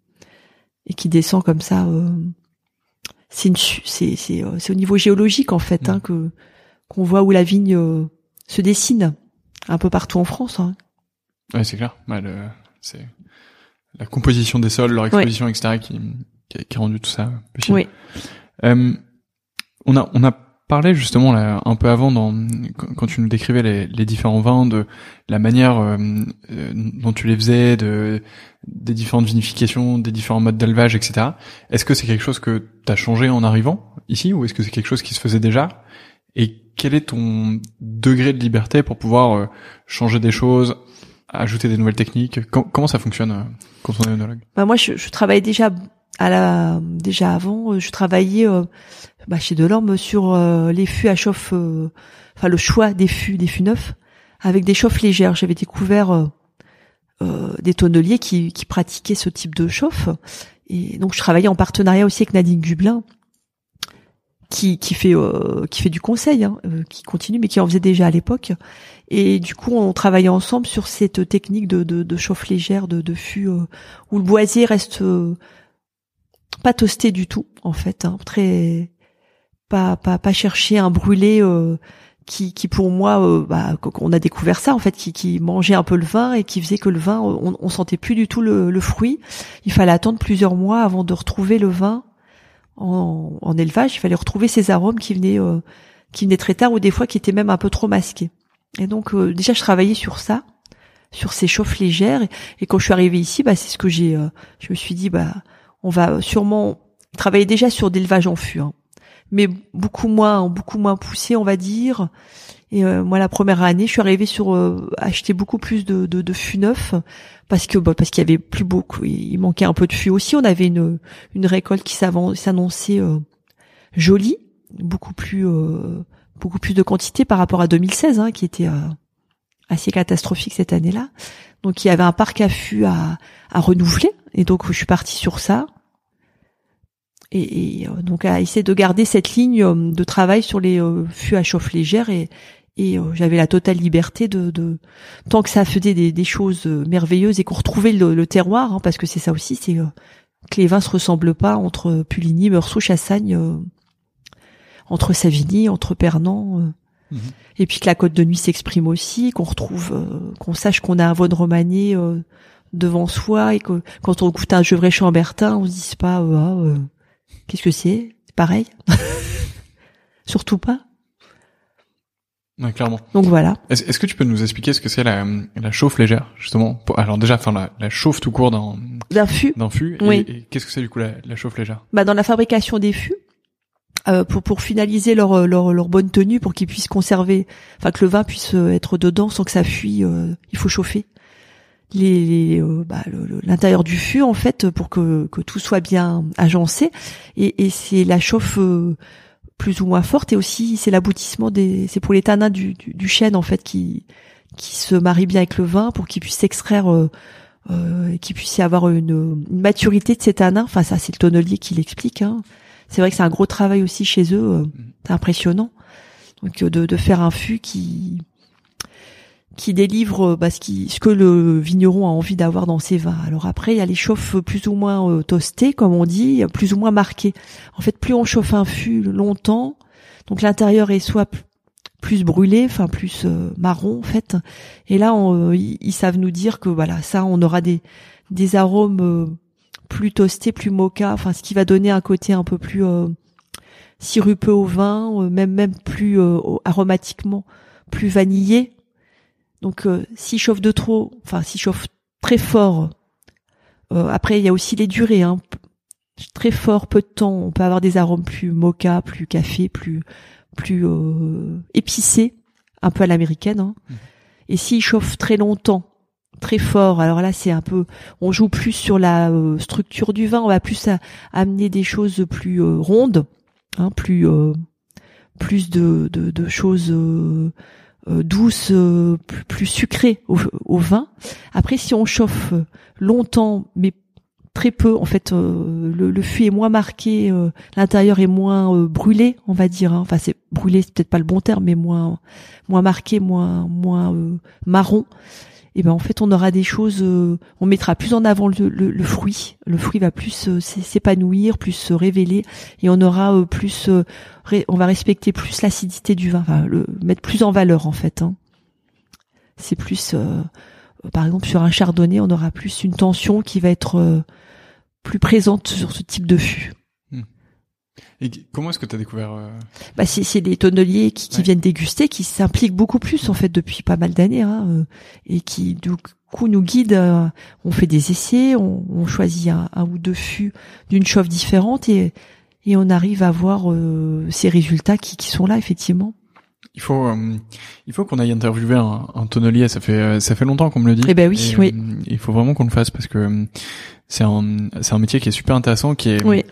et qui descend comme ça c'est c'est c'est c'est au niveau géologique en fait hein, mm. que qu'on voit où la vigne se dessine un peu partout en France. Hein. Ouais, c'est clair. C'est la composition des sols, leur exposition, etc., qui, qui, qui, a rendu tout ça possible. Oui. Euh, on a on a parlé justement là, un peu avant dans quand tu nous décrivais les, les différents vins de la manière euh, euh, dont tu les faisais, de des différentes vinifications, des différents modes d'élevage, etc. Est-ce que c'est quelque chose que tu as changé en arrivant ici ou est-ce que c'est quelque chose qui se faisait déjà Et quel est ton degré de liberté pour pouvoir euh, changer des choses, ajouter des nouvelles techniques? Comment ça fonctionne quand on est œnologue? Bah Moi, je, je travaillais déjà à la déjà avant, je travaillais bah, chez Delorme sur euh, les fûts à chauffe, euh, enfin le choix des fûts, des fûts neufs, avec des chauffes légères. J'avais découvert euh, des tonneliers qui, pratiquaient ce type de chauffe. Et donc je travaillais en partenariat aussi avec Nadine Dublin, qui, qui fait qui fait du conseil, hein, qui continue, mais qui en faisait déjà à l'époque. Et du coup, on travaillait ensemble sur cette technique de, de, de chauffe légère, de, de fût où le boisier reste pas toasté du tout, en fait, hein, très pas pas pas chercher un brûlé euh, qui qui pour moi euh, bah, on a découvert ça en fait qui qui mangeait un peu le vin et qui faisait que le vin on, on sentait plus du tout le, le, fruit il fallait attendre plusieurs mois avant de retrouver le vin en, en élevage il fallait retrouver ces arômes qui venaient euh, qui venaient très tard ou des fois qui étaient même un peu trop masqués. Et donc euh, déjà je travaillais sur ça sur ces chauffes légères. Et, quand je suis arrivée ici bah c'est ce que j'ai je me suis dit bah on va sûrement travailler déjà sur d'élevage en fût hein. Mais beaucoup moins, beaucoup moins poussé, on va dire. Et euh, moi, la première année, je suis arrivée sur euh, acheter beaucoup plus de, de, de fûts neufs parce que bah, parce qu'il y avait plus beaucoup, il manquait un peu de fûts aussi. On avait une une récolte qui s'annonçait euh, jolie, beaucoup plus euh, beaucoup plus de quantité par rapport à 2016, hein, qui était assez catastrophique cette année-là. Donc il y avait un parc à fûts à, à renouveler, et donc je suis partie sur ça et, et euh, donc à essayer de garder cette ligne euh, de travail sur les euh, fûts à chauffe légère et, et j'avais la totale liberté de, de tant que ça faisait des, des choses merveilleuses et qu'on retrouvait le, terroir hein, parce que c'est ça aussi c'est que les vins se ressemblent pas entre Puligny, Meursault, Chassagne, entre Savigny, entre Pernan. Mhm. Et puis que la côte de nuit s'exprime aussi, qu'on retrouve, qu'on sache qu'on a un Vaune Romagné devant soi et que quand on goûte un Gevrey Chambertin, on se dise pas ah, Qu'est-ce que c'est? Pareil? *laughs* Surtout pas. Ouais, clairement. Donc voilà. Est-ce, que tu peux nous expliquer ce que c'est la, la chauffe légère, justement? Alors déjà, enfin la, la chauffe tout court d'un d'un fût. D'un fût. Oui. Et, qu'est-ce que c'est du coup la, la chauffe légère? Bah dans la fabrication des fûts, euh, pour pour finaliser leur leur leur bonne tenue, pour qu'ils puissent conserver, enfin que le vin puisse être dedans sans que ça fuit, euh, il faut chauffer les, euh, bah, l'intérieur du fût en fait pour que, que tout soit bien agencé et, et c'est la chauffe euh, plus ou moins forte. Et aussi c'est l'aboutissement des c'est pour les tanins du, du, chêne en fait qui qui se marie bien avec le vin pour qu'il puisse s'extraire euh, euh, qu'il puisse y avoir une, une, maturité de ces tanins enfin ça c'est le tonnelier qui l'explique hein. c'est vrai que c'est un gros travail aussi chez eux euh, c'est impressionnant. Donc de, de faire un fût qui qui délivre bah, ce, qui, ce que le vigneron a envie d'avoir dans ses vins. Alors après, il y a les chauffes plus ou moins euh, toastées, comme on dit, plus ou moins marquées. En fait, plus on chauffe un fût longtemps, donc l'intérieur est soit plus brûlé, enfin plus euh, marron en fait. Et là, on, ils, savent nous dire que voilà, ça, on aura des des arômes euh, plus toastés, plus mocha, enfin ce qui va donner un côté un peu plus sirupeux au vin, même même plus aromatiquement plus vanillé donc euh, s'il chauffe de trop, enfin s'il chauffe très fort, euh, après il y a aussi les durées. Hein. Très fort, peu de temps, on peut avoir des arômes plus mocha, plus café, plus plus euh, épicés, un peu à l'américaine. Hein. Mmh. Et s'il chauffe très longtemps, très fort, alors là c'est un peu, on joue plus sur la euh, structure du vin, on va plus amener des choses plus rondes, hein, plus plus de, de, de choses euh, douce, euh, plus, plus sucrée au, vin. Après, si on chauffe longtemps, mais très peu, en fait, euh, le, le, fût est moins marqué, l'intérieur est moins brûlé, on va dire. Hein. Enfin, c'est brûlé, c'est peut-être pas le bon terme, mais moins moins marqué, moins moins marron et ben en fait on aura des choses, euh, on mettra plus en avant le, fruit, le fruit va plus euh, s'épanouir, plus se révéler, et on aura euh, plus, on va respecter plus l'acidité du vin, le mettre plus en valeur en fait. Hein. c'est plus, par exemple, sur un chardonnay, on aura plus une tension qui va être plus présente sur ce type de fût. Et comment est-ce que tu as découvert euh... bah, c'est, c'est des tonneliers qui, qui Ouais. viennent déguster, qui s'impliquent beaucoup plus en fait depuis pas mal d'années, hein, euh, et qui du coup nous guident. euh, on fait des essais, on, on choisit un, un ou deux fûts d'une chauffe différente et et on arrive à voir euh, ces résultats qui, qui sont là effectivement. Il faut, euh, il faut qu'on aille interviewer un, un tonnelier. Ça fait, euh, ça fait longtemps qu'on me le dit. Eh ben oui, Et, oui. euh, il faut vraiment qu'on le fasse parce que c'est un, c'est un métier qui est super intéressant, qui est, Oui,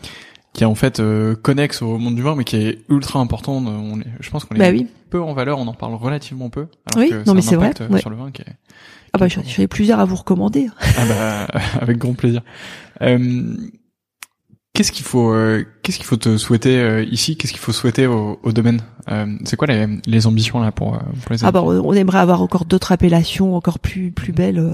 qui est en fait euh, connexe au monde du vin, mais qui est ultra important. On est, je pense qu'on est bah oui. peu en valeur, on en parle relativement peu. alors Oui, que non, mais c'est vrai, euh, ouais. Sur le vin, qui est, Ah bah j'en j'en ai plusieurs à vous recommander. ah bah, *laughs* avec grand plaisir. Euh, Qu'est-ce qu'il faut, euh, qu'est-ce qu'il faut te souhaiter euh, ici? Qu'est-ce qu'il faut souhaiter au, au domaine? Euh, C'est quoi les, les ambitions là pour, pour les Ah bah on aimerait avoir encore d'autres appellations encore plus plus belles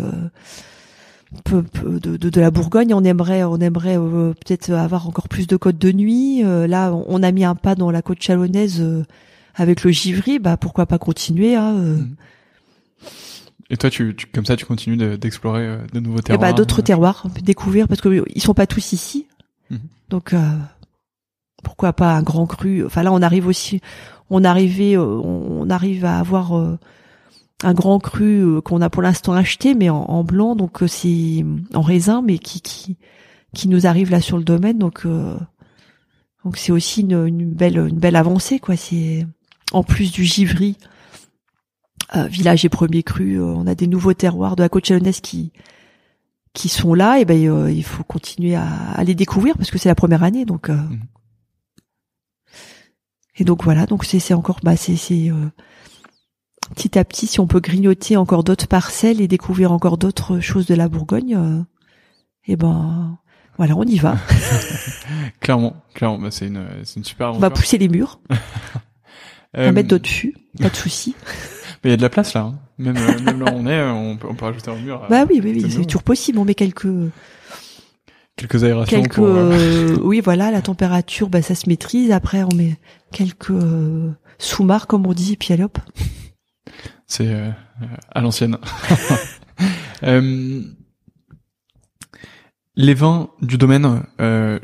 peu- peu de, de, de la Bourgogne. On aimerait on aimerait euh, peut-être avoir encore plus de côtes de nuit. Euh, là on, on a mis un pas dans la côte chalonnaise euh, avec le givry. Bah pourquoi pas continuer hein, euh. Mhm. Et toi, tu, tu, comme ça, tu continues de- d'explorer euh, de nouveaux Et terroirs. bah d'autres euh, terroirs, découvrir parce que ils sont pas tous ici. Mhm. Donc euh, pourquoi pas un grand cru Enfin là on arrive aussi, on arrivait, on on arrive à avoir euh, un grand cru euh, qu'on a pour l'instant acheté, mais en, en blanc, donc euh, c'est en raisin, mais qui qui qui nous arrive là sur le domaine, donc euh, donc c'est aussi une, une belle une belle avancée quoi. C'est en plus du givry. euh, village et premier cru, euh, on a des nouveaux terroirs de la côte chalonnaise qui qui sont là, et ben euh, il faut continuer à, à les découvrir parce que c'est la première année, donc. euh, Mhm. Et donc voilà, donc c'est c'est encore bah c'est c'est euh, petit à petit si on peut grignoter encore d'autres parcelles et découvrir encore d'autres choses de la Bourgogne, euh, et ben voilà on y va. *laughs* Clairement, clairement, bah, c'est une, c'est une super On va pousser les murs, *laughs* on Euh, va mettre d'autres fûts, pas de souci. *laughs* Mais il y a de la place là. hein. Même, euh, même là où on est, on peut, on peut rajouter un mur. Bah oui oui oui c'est toujours possible. On met quelques Quelques aérations quelques pour. euh, oui voilà la température bah ça se maîtrise. Après on met quelques euh, sous-marques comme on dit et puis allez hop. C'est euh, euh, à l'ancienne. *laughs* *laughs* Euh, les vins du domaine, euh,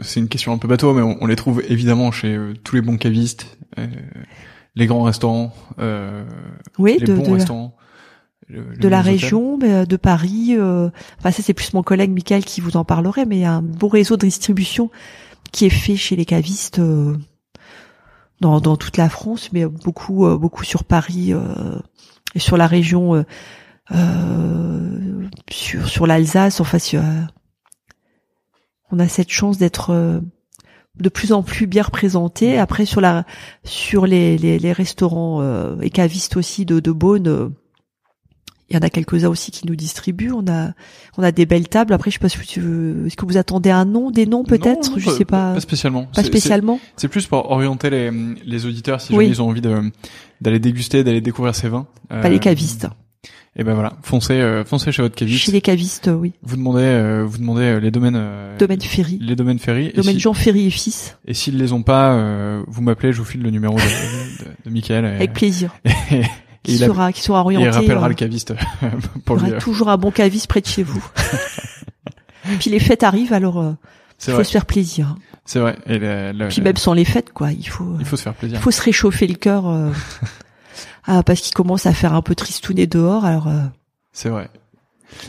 c'est une question un peu bateau, mais on, on les trouve évidemment chez euh, tous les bons cavistes, euh, les grands restaurants, euh, Oui les de, bons de la- restaurants. le- les de la région, mais, de Paris. euh, enfin, ça c'est plus mon collègue Michael qui vous en parlerait, mais il y a un beau réseau de distribution qui est fait chez les cavistes euh, dans, dans toute la France, mais beaucoup euh, beaucoup sur Paris euh, et sur la région, euh, sur sur l'Alsace. Enfin, sur, on a cette chance d'être de plus en plus bien représenté. Après, sur la sur les les, les restaurants euh, et cavistes aussi de, de Beaune. Euh, il y en a quelques-uns aussi qui nous distribuent. On a, on a des belles tables. Après, je sais pas si tu veux, est-ce que vous attendez un nom, des noms peut-être? Je sais pas. Pas spécialement. Pas spécialement. C'est plus pour orienter les, les auditeurs si Oui. jamais ils ont envie d'aller déguster, d'aller découvrir ces vins. Pas les cavistes. Et ben voilà, foncez, euh, foncez chez votre caviste. Chez les cavistes, euh, oui. Vous demandez, euh, vous demandez euh, les domaines, euh, Domaine Ferry. les domaines Ferry. Domaine si- Jean Ferry et fils. Et s'ils les ont pas, euh, vous m'appelez, je vous file le numéro de, de, de Michael. Et, Avec plaisir. *laughs* et Qui il, a- sera, qui sera et orienté. il rappellera euh, le caviste *laughs* il pour y lui. aura euh, toujours un bon caviste près de chez vous. *laughs* Puis les fêtes arrivent, alors euh, il faut vrai, se faire plaisir. c'est vrai. Et Puis même sans les fêtes, quoi. Il faut, il faut se faire plaisir. il faut se réchauffer le cœur. euh, *laughs* ah, parce qu'il commence à faire un peu tristounet dehors, alors euh, C'est vrai.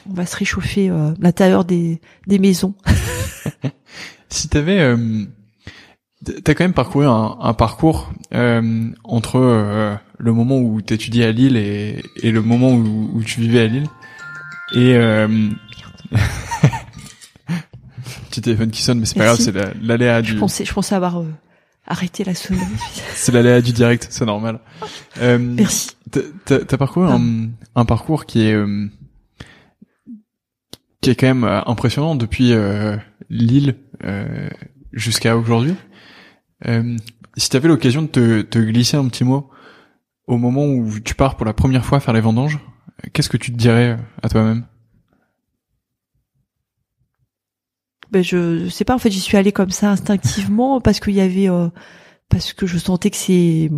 on va se réchauffer euh, l'intérieur des, des maisons. Si t'avais, euh, t'as quand même parcouru un, un parcours euh, entre euh, le moment où t'étudiais à Lille et, et le moment où, où tu vivais à Lille. Et euh, *laughs* petit téléphone qui sonne, mais c'est pas grave, c'est la- l'aléa Je du, pensais, je pensais avoir euh, arrêté la sonnerie. *laughs* c'est l'aléa du direct, c'est normal. Euh, Merci. T'as- parcouru un, un parcours qui est euh, qui est quand même euh, impressionnant depuis euh, Lille euh, jusqu'à aujourd'hui. Euh, si t'avais l'occasion de te, te glisser un petit mot au moment où tu pars pour la première fois faire les vendanges, qu'est-ce que tu te dirais à toi-même? Ben je, sais pas. En fait, j'y suis allée comme ça instinctivement parce qu'il y avait, euh, parce que je sentais que c'est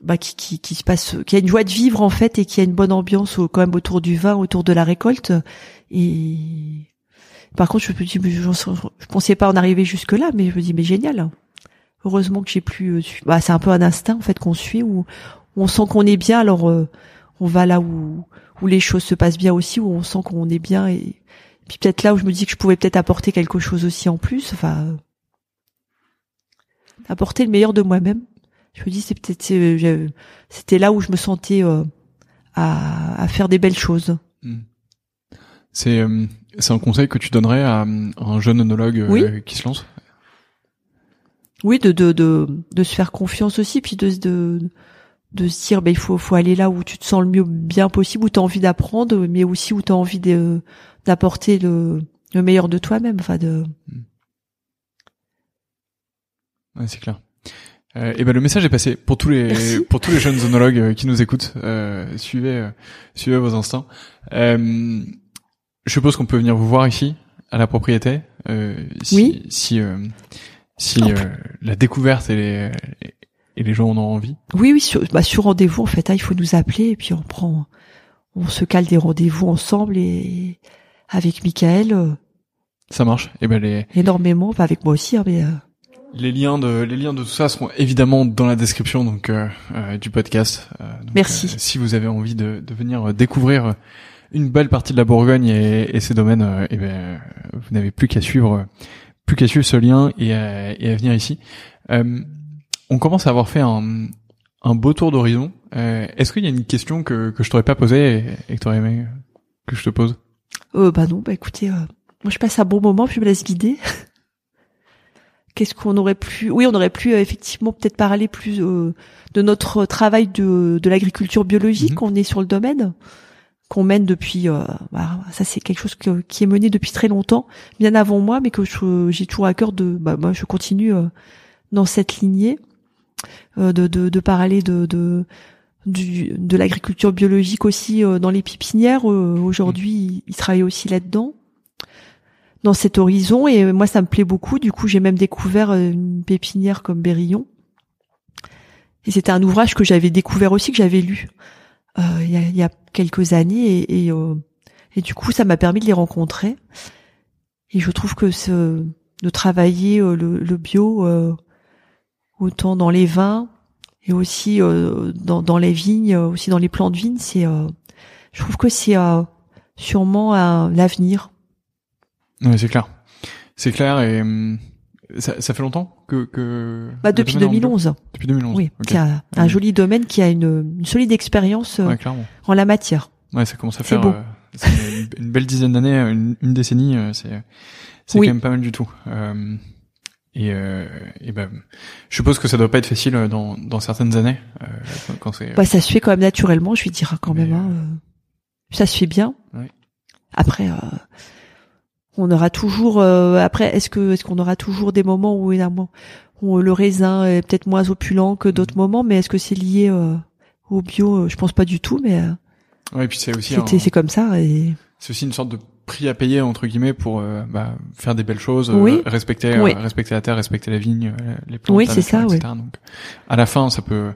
bah, qui, qui, se passe, qui a une joie de vivre en fait et qui a une bonne ambiance quand même autour du vin, autour de la récolte. Et par contre, je me dis, je pensais pas en arriver jusque là, mais je me dis, mais génial. Heureusement que j'ai plus. Bah, c'est un peu un instinct en fait qu'on suit où on sent qu'on est bien, alors euh, on va là où où les choses se passent bien aussi, où on sent qu'on est bien et puis peut-être là où je me dis que je pouvais peut-être apporter quelque chose aussi en plus, enfin apporter le meilleur de moi-même. Je me dis c'est peut-être euh, c'était là où je me sentais euh, à, à, faire des belles choses. Hmm. C'est c'est un conseil que tu donnerais à, un jeune onologue qui se lance? Oui, de, de de de se faire confiance aussi, puis de de de se dire ben il faut faut aller là où tu te sens le mieux bien possible où tu as envie d'apprendre mais aussi où tu as envie de d'apporter le le meilleur de toi-même enfin de hmm. ouais, c'est clair euh, et ben le message est passé pour tous les *laughs* pour tous les jeunes zonologues euh, qui nous écoutent euh, suivez euh, suivez vos instincts euh, je suppose qu'on peut venir vous voir ici à la propriété si oui. si si la découverte et les, et les gens en ont envie Oui, oui, sur, bah, sur rendez-vous en fait. Hein, il faut nous appeler et puis on prend, on se cale des rendez-vous ensemble et avec Michael. Euh, ça marche. Et eh ben les énormément, pas avec moi aussi, hein, mais. Euh, les liens de les liens de tout ça seront évidemment dans la description donc euh, du podcast. Merci. si vous avez envie de, de venir découvrir une belle partie de la Bourgogne et, et ses domaines, et eh ben vous n'avez plus qu'à suivre plus qu'à suivre ce lien et à, et à venir ici. On commence à avoir fait un, un beau tour d'horizon. Euh, Est-ce qu'il y a une question que, que je t'aurais pas posée et, que tu aurais aimé que je te pose? Euh, Bah non, bah écoutez, euh, moi je passe un bon moment puis je me laisse guider. *laughs* Qu'est-ce qu'on aurait pu Oui, on aurait pu euh, effectivement peut-être parler plus euh, de notre travail de, de l'agriculture biologique. qu'on mhm. est sur le domaine qu'on mène depuis. Bah, ça, c'est quelque chose qui est mené depuis très longtemps, bien avant moi, mais que j'ai toujours à cœur de. Bah, moi, je continue dans cette lignée. Euh, de, de, de, parler de, de, du, de l'agriculture biologique aussi euh, dans les pépinières. Euh, aujourd'hui, ils travaillent aussi là-dedans, dans cet horizon. Et moi, ça me plaît beaucoup. Du coup, j'ai même découvert une pépinière comme Berillon. Et c'était un ouvrage que j'avais découvert aussi, que j'avais lu il y, a, quelques années. Et, et, et du coup, ça m'a permis de les rencontrer. Et je trouve que ce, de travailler le, le bio autant dans les vins et aussi euh, dans, dans, les vignes, aussi dans les plants de vignes. C'est, euh, je trouve que c'est euh, sûrement l'avenir. Oui, c'est clair. C'est clair et hum, ça, fait longtemps que, que bah, depuis 2011. Depuis 2011. Oui, okay. a un joli domaine qui a une, une solide expérience en la matière. Ouais, ça commence à faire une, belle dizaine d'années, une, une, décennie. c'est c'est quand même pas mal du tout. Euh, et, euh, et ben, je suppose que ça doit pas être facile euh, dans, dans certaines années euh, quand c'est. Bah, ça se fait quand même naturellement, je lui dirais quand même. Hein, euh, ça se fait bien. Après, euh, on aura toujours. après, est-ce que est-ce qu'on aura toujours des moments où évidemment où le raisin est peut-être moins opulent que d'autres mm. moments, mais est-ce que c'est lié au bio? Je pense pas du tout, mais. ouais, et puis c'est aussi. C'est comme ça et. C'est aussi une sorte de prix à payer entre guillemets pour euh, bah, faire des belles choses, euh, respecter euh, respecter la terre, respecter la vigne, les plantes, oui, c'est ça, etc. Donc à la fin, ça peut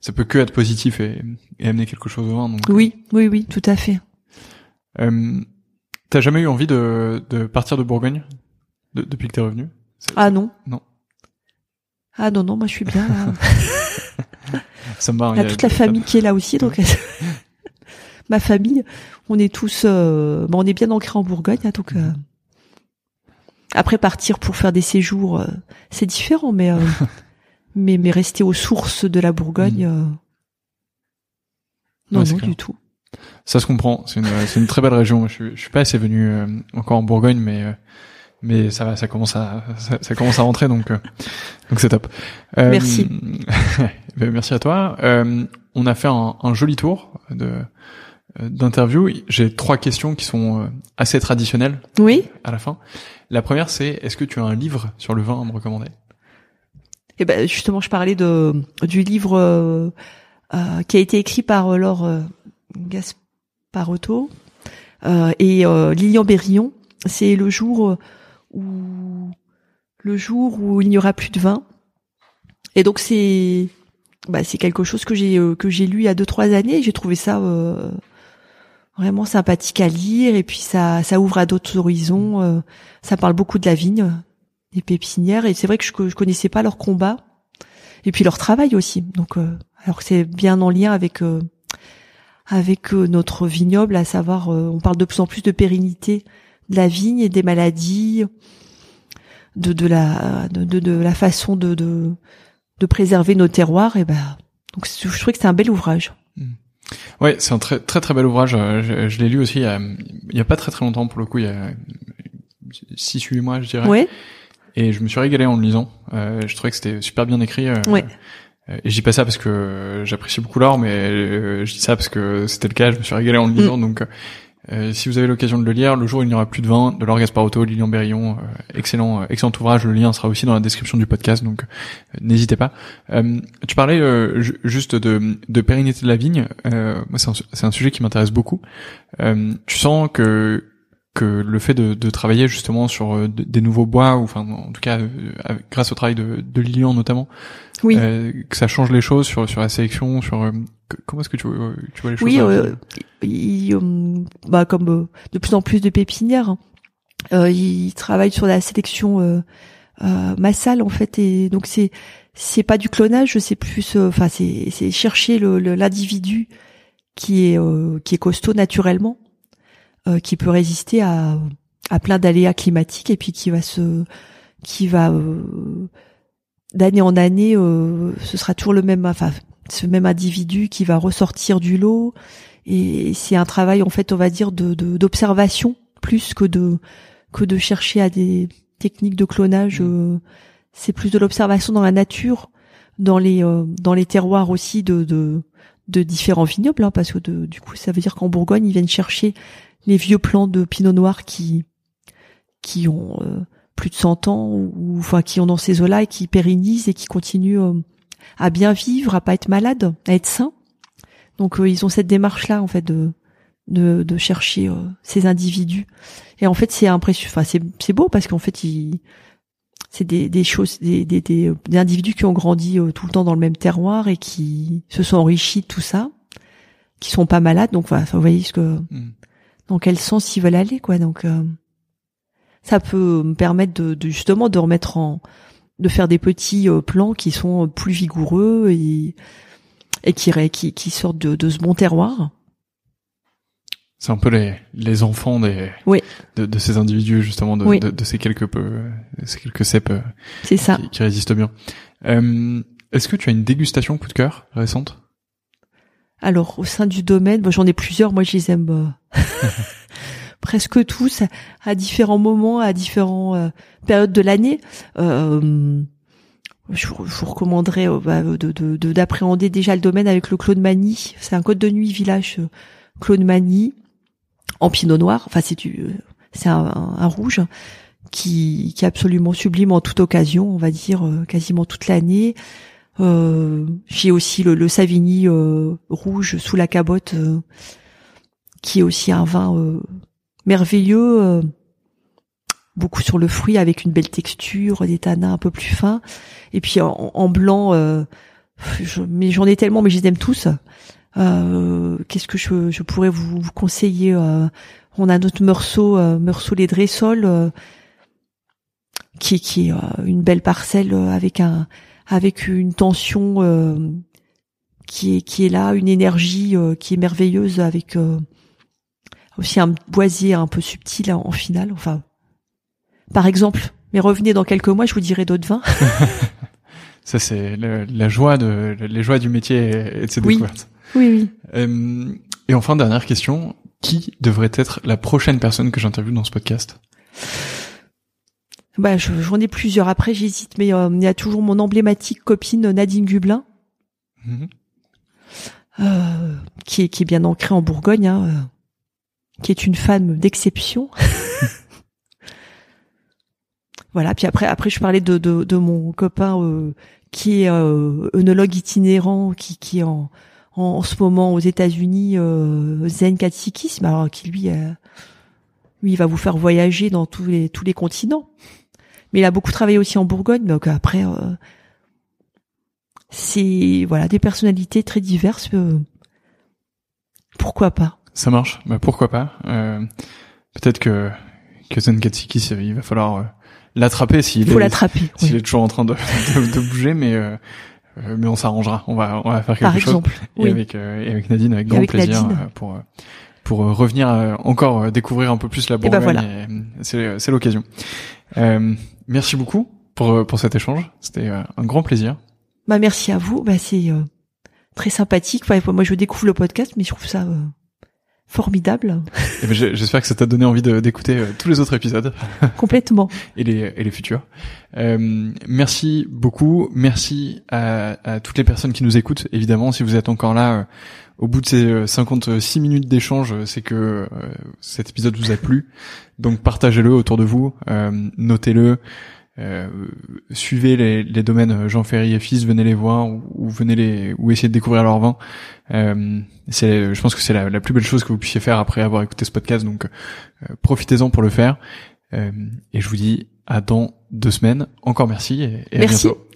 ça peut que être positif et, et amener quelque chose au vin. Donc, oui, oui, oui, tout à fait. Euh, T'as jamais eu envie de, de partir de Bourgogne depuis que t'es revenu? Ah non. Non. Ah non non, moi je suis bien là. *laughs* ça me Il y a toute la famille qui est là aussi, donc *laughs* ma famille, on est tous, euh, on est bien ancré en Bourgogne, hein, donc euh, après partir pour faire des séjours, euh, c'est différent, mais *laughs* mais mais rester aux sources de la Bourgogne, mm. non non du tout. Ça se comprend. C'est une, c'est une très belle région. Je, suis, je suis pas assez venu encore en Bourgogne, mais mais ça va, ça commence à ça, commence à rentrer, donc donc c'est top. merci. *laughs* Ben, merci à toi. on a fait un, un joli tour de euh, d'interview, j'ai trois questions qui sont euh, assez traditionnelles. Oui. À la fin. La première, c'est est-ce que tu as un livre sur le vin à me recommander? Eh ben justement, je parlais de du livre euh, euh qui a été écrit par Laure euh, Gasparotto euh, et Lilian Berillon. C'est le jour où le jour où il n'y aura plus de vin. Et donc c'est bah, c'est quelque chose que j'ai que j'ai lu il y a deux trois années. J'ai trouvé ça vraiment sympathique à lire et puis ça ça ouvre à d'autres horizons. ça parle beaucoup de la vigne, des pépinières et c'est vrai que je, je connaissais pas leur combat et puis leur travail aussi. Donc alors que c'est bien en lien avec avec notre vignoble, à savoir on parle de plus en plus de pérennité de la vigne et des maladies, de, de la de, de, la façon de, de, de préserver nos terroirs. Et ben donc je trouvais que c'est un bel ouvrage. Hmm. Ouais, c'est un très très très bel ouvrage. Je, je l'ai lu aussi il y, a, il y a pas très très longtemps pour le coup, il y a 6 8 mois, je dirais. Ouais. Et je me suis régalé en le lisant. Euh, je trouvais que c'était super bien écrit. Euh, ouais. Et je dis pas ça parce que j'apprécie beaucoup l'or, mais euh, je dis ça parce que c'était le cas. Je me suis régalé en le lisant, hmm. donc euh, si vous avez l'occasion de le lire, le jour où il n'y aura plus de vin, de Laure Gasparotto, Lilian Berillon, euh, excellent, euh, excellent ouvrage. Le lien sera aussi dans la description du podcast, donc n'hésitez pas. tu parlais juste de, de pérennité de la vigne. moi, c'est un, un, sujet qui m'intéresse beaucoup. tu sens que que le fait de, de travailler justement sur des nouveaux bois, ou enfin en tout cas grâce au travail de, de Lilian notamment, oui. que ça change les choses sur sur la sélection, sur comment est-ce que tu vois, tu vois les choses Oui, euh, il, euh, bah comme euh, de plus en plus de pépinières, hein. euh, ils travaillent sur la sélection euh, euh, massale en fait, et donc c'est c'est pas du clonage, c'est plus, enfin c'est c'est chercher le l'individu qui est qui est costaud naturellement, qui peut résister à à plein d'aléas climatiques et puis qui va se qui va d'année en année, ce sera toujours le même, enfin ce même individu qui va ressortir du lot et c'est un travail en fait on va dire de d'observation plus que de que de chercher à des techniques de clonage mmh. euh, c'est plus de l'observation dans la nature dans les euh, dans les terroirs aussi de de, de différents vignobles hein, parce que de, du coup ça veut dire qu'en Bourgogne ils viennent chercher les vieux plants de pinot noir qui qui ont euh, plus de 100 ans ou enfin qui ont dans ces eaux-là et qui pérennisent et qui continuent à bien vivre, à pas être malade, à être sain. Donc euh, ils ont cette démarche là en fait de de, chercher euh, ces individus. Et en fait c'est impressionnant, enfin c'est c'est beau parce qu'en fait c'est des, choses, des, des, des, individus qui ont grandi euh, tout le temps dans le même terroir et qui se sont enrichis de tout ça, qui sont pas malades. Donc voilà, vous voyez ce que, mm. Dans quel sens ils veulent aller, quoi. Donc ça peut me permettre de, de, justement de remettre en, de faire des petits euh, plans qui sont plus vigoureux et, et qui, qui, qui sortent de, de ce bon terroir. C'est un peu les, les enfants des oui. de, de ces individus justement de, de, de, ces quelques peu ces quelques cèpes euh, c'est ça qui, résistent bien. Euh, Est-ce que tu as une dégustation coup de cœur récente? Alors au sein du domaine, j'en ai plusieurs. Moi je les aime. Euh, *laughs* presque tous à différents moments, à différentes euh, périodes de l'année. Euh, je, vous recommanderais euh, bah, de, d'appréhender déjà le domaine avec le Claude Mani. C'est un code de nuit village Claude Mani en pinot noir. Enfin, c'est un, rouge qui, est absolument sublime en toute occasion, on va dire quasiment toute l'année. j'ai aussi le, le Savigny rouge sous la cabotte, qui est aussi un vin merveilleux, euh, beaucoup sur le fruit avec une belle texture, des tanins un peu plus fins, et puis en, blanc, euh, mais j'en ai tellement, mais je les aime tous. Euh, qu'est-ce que je, pourrais vous, conseiller On a notre Meursault, Meursault les Dressols, qui, qui est une belle parcelle avec un avec une tension qui est qui est là, une énergie qui est merveilleuse avec aussi un boisier un peu subtil en finale. Enfin, par exemple, mais revenez dans quelques mois, je vous dirai d'autres vins. *laughs* Ça, c'est la joie de les joies du métier et de ses oui. découvertes. Oui, oui. Euh, et enfin, dernière question qui devrait être la prochaine personne que j'interviewe dans ce podcast? Bah, j'en ai plusieurs. Après, j'hésite, mais euh, il y a toujours mon emblématique copine Nadine Gublin, mm-hmm. euh, qui est qui est bien ancrée en Bourgogne. Hein, qui est une femme d'exception. *laughs* voilà. Puis après, après, je parlais de de, de mon copain euh, qui est euh, œnologue itinérant, qui qui est en en, ce moment aux États-Unis euh, zen katsikisme, alors qui lui euh, lui il va vous faire voyager dans tous les tous les continents. Mais il a beaucoup travaillé aussi en Bourgogne. Donc après, c'est voilà des personnalités très diverses. euh, pourquoi pas Ça marche. Bah, pourquoi pas. Euh, Peut-être que que Zenkatsiki, il va falloir euh, l'attraper s'il est l'attraper. s'il oui. est toujours en train de *laughs* de, de bouger, mais euh, euh, mais on s'arrangera. On va on va faire quelque Par chose. exemple. Et Oui. avec euh, et avec Nadine, avec Et grand avec plaisir Nadine. euh, pour pour revenir encore découvrir un peu plus la ben Bourgogne. voilà. et, euh, C'est c'est l'occasion. Euh, merci beaucoup pour pour cet échange. C'était un grand plaisir. Bah merci à vous. Bah c'est euh, très sympathique. Enfin, moi je découvre le podcast, mais je trouve ça euh, formidable, Et ben, J'espère que ça t'a donné envie d'écouter euh, tous les autres épisodes. *laughs* complètement. et les, et les futurs. Euh, merci beaucoup. Merci à, à toutes les personnes qui nous écoutent. Évidemment, si vous êtes encore là euh, au bout de ces euh, 56 minutes d'échange, c'est que euh, cet épisode vous a plu. Donc partagez-le autour de vous, notez-le. Euh, suivez les, les domaines euh, Jean Ferry et Fils, venez les voir ou, ou venez les ou essayez de découvrir leur vin. Euh, c'est, je pense que c'est la, la plus belle chose que vous puissiez faire après avoir écouté ce podcast. Donc euh, profitez-en pour le faire. Euh, et je vous dis à dans deux semaines. Encore merci et, et à Merci. bientôt.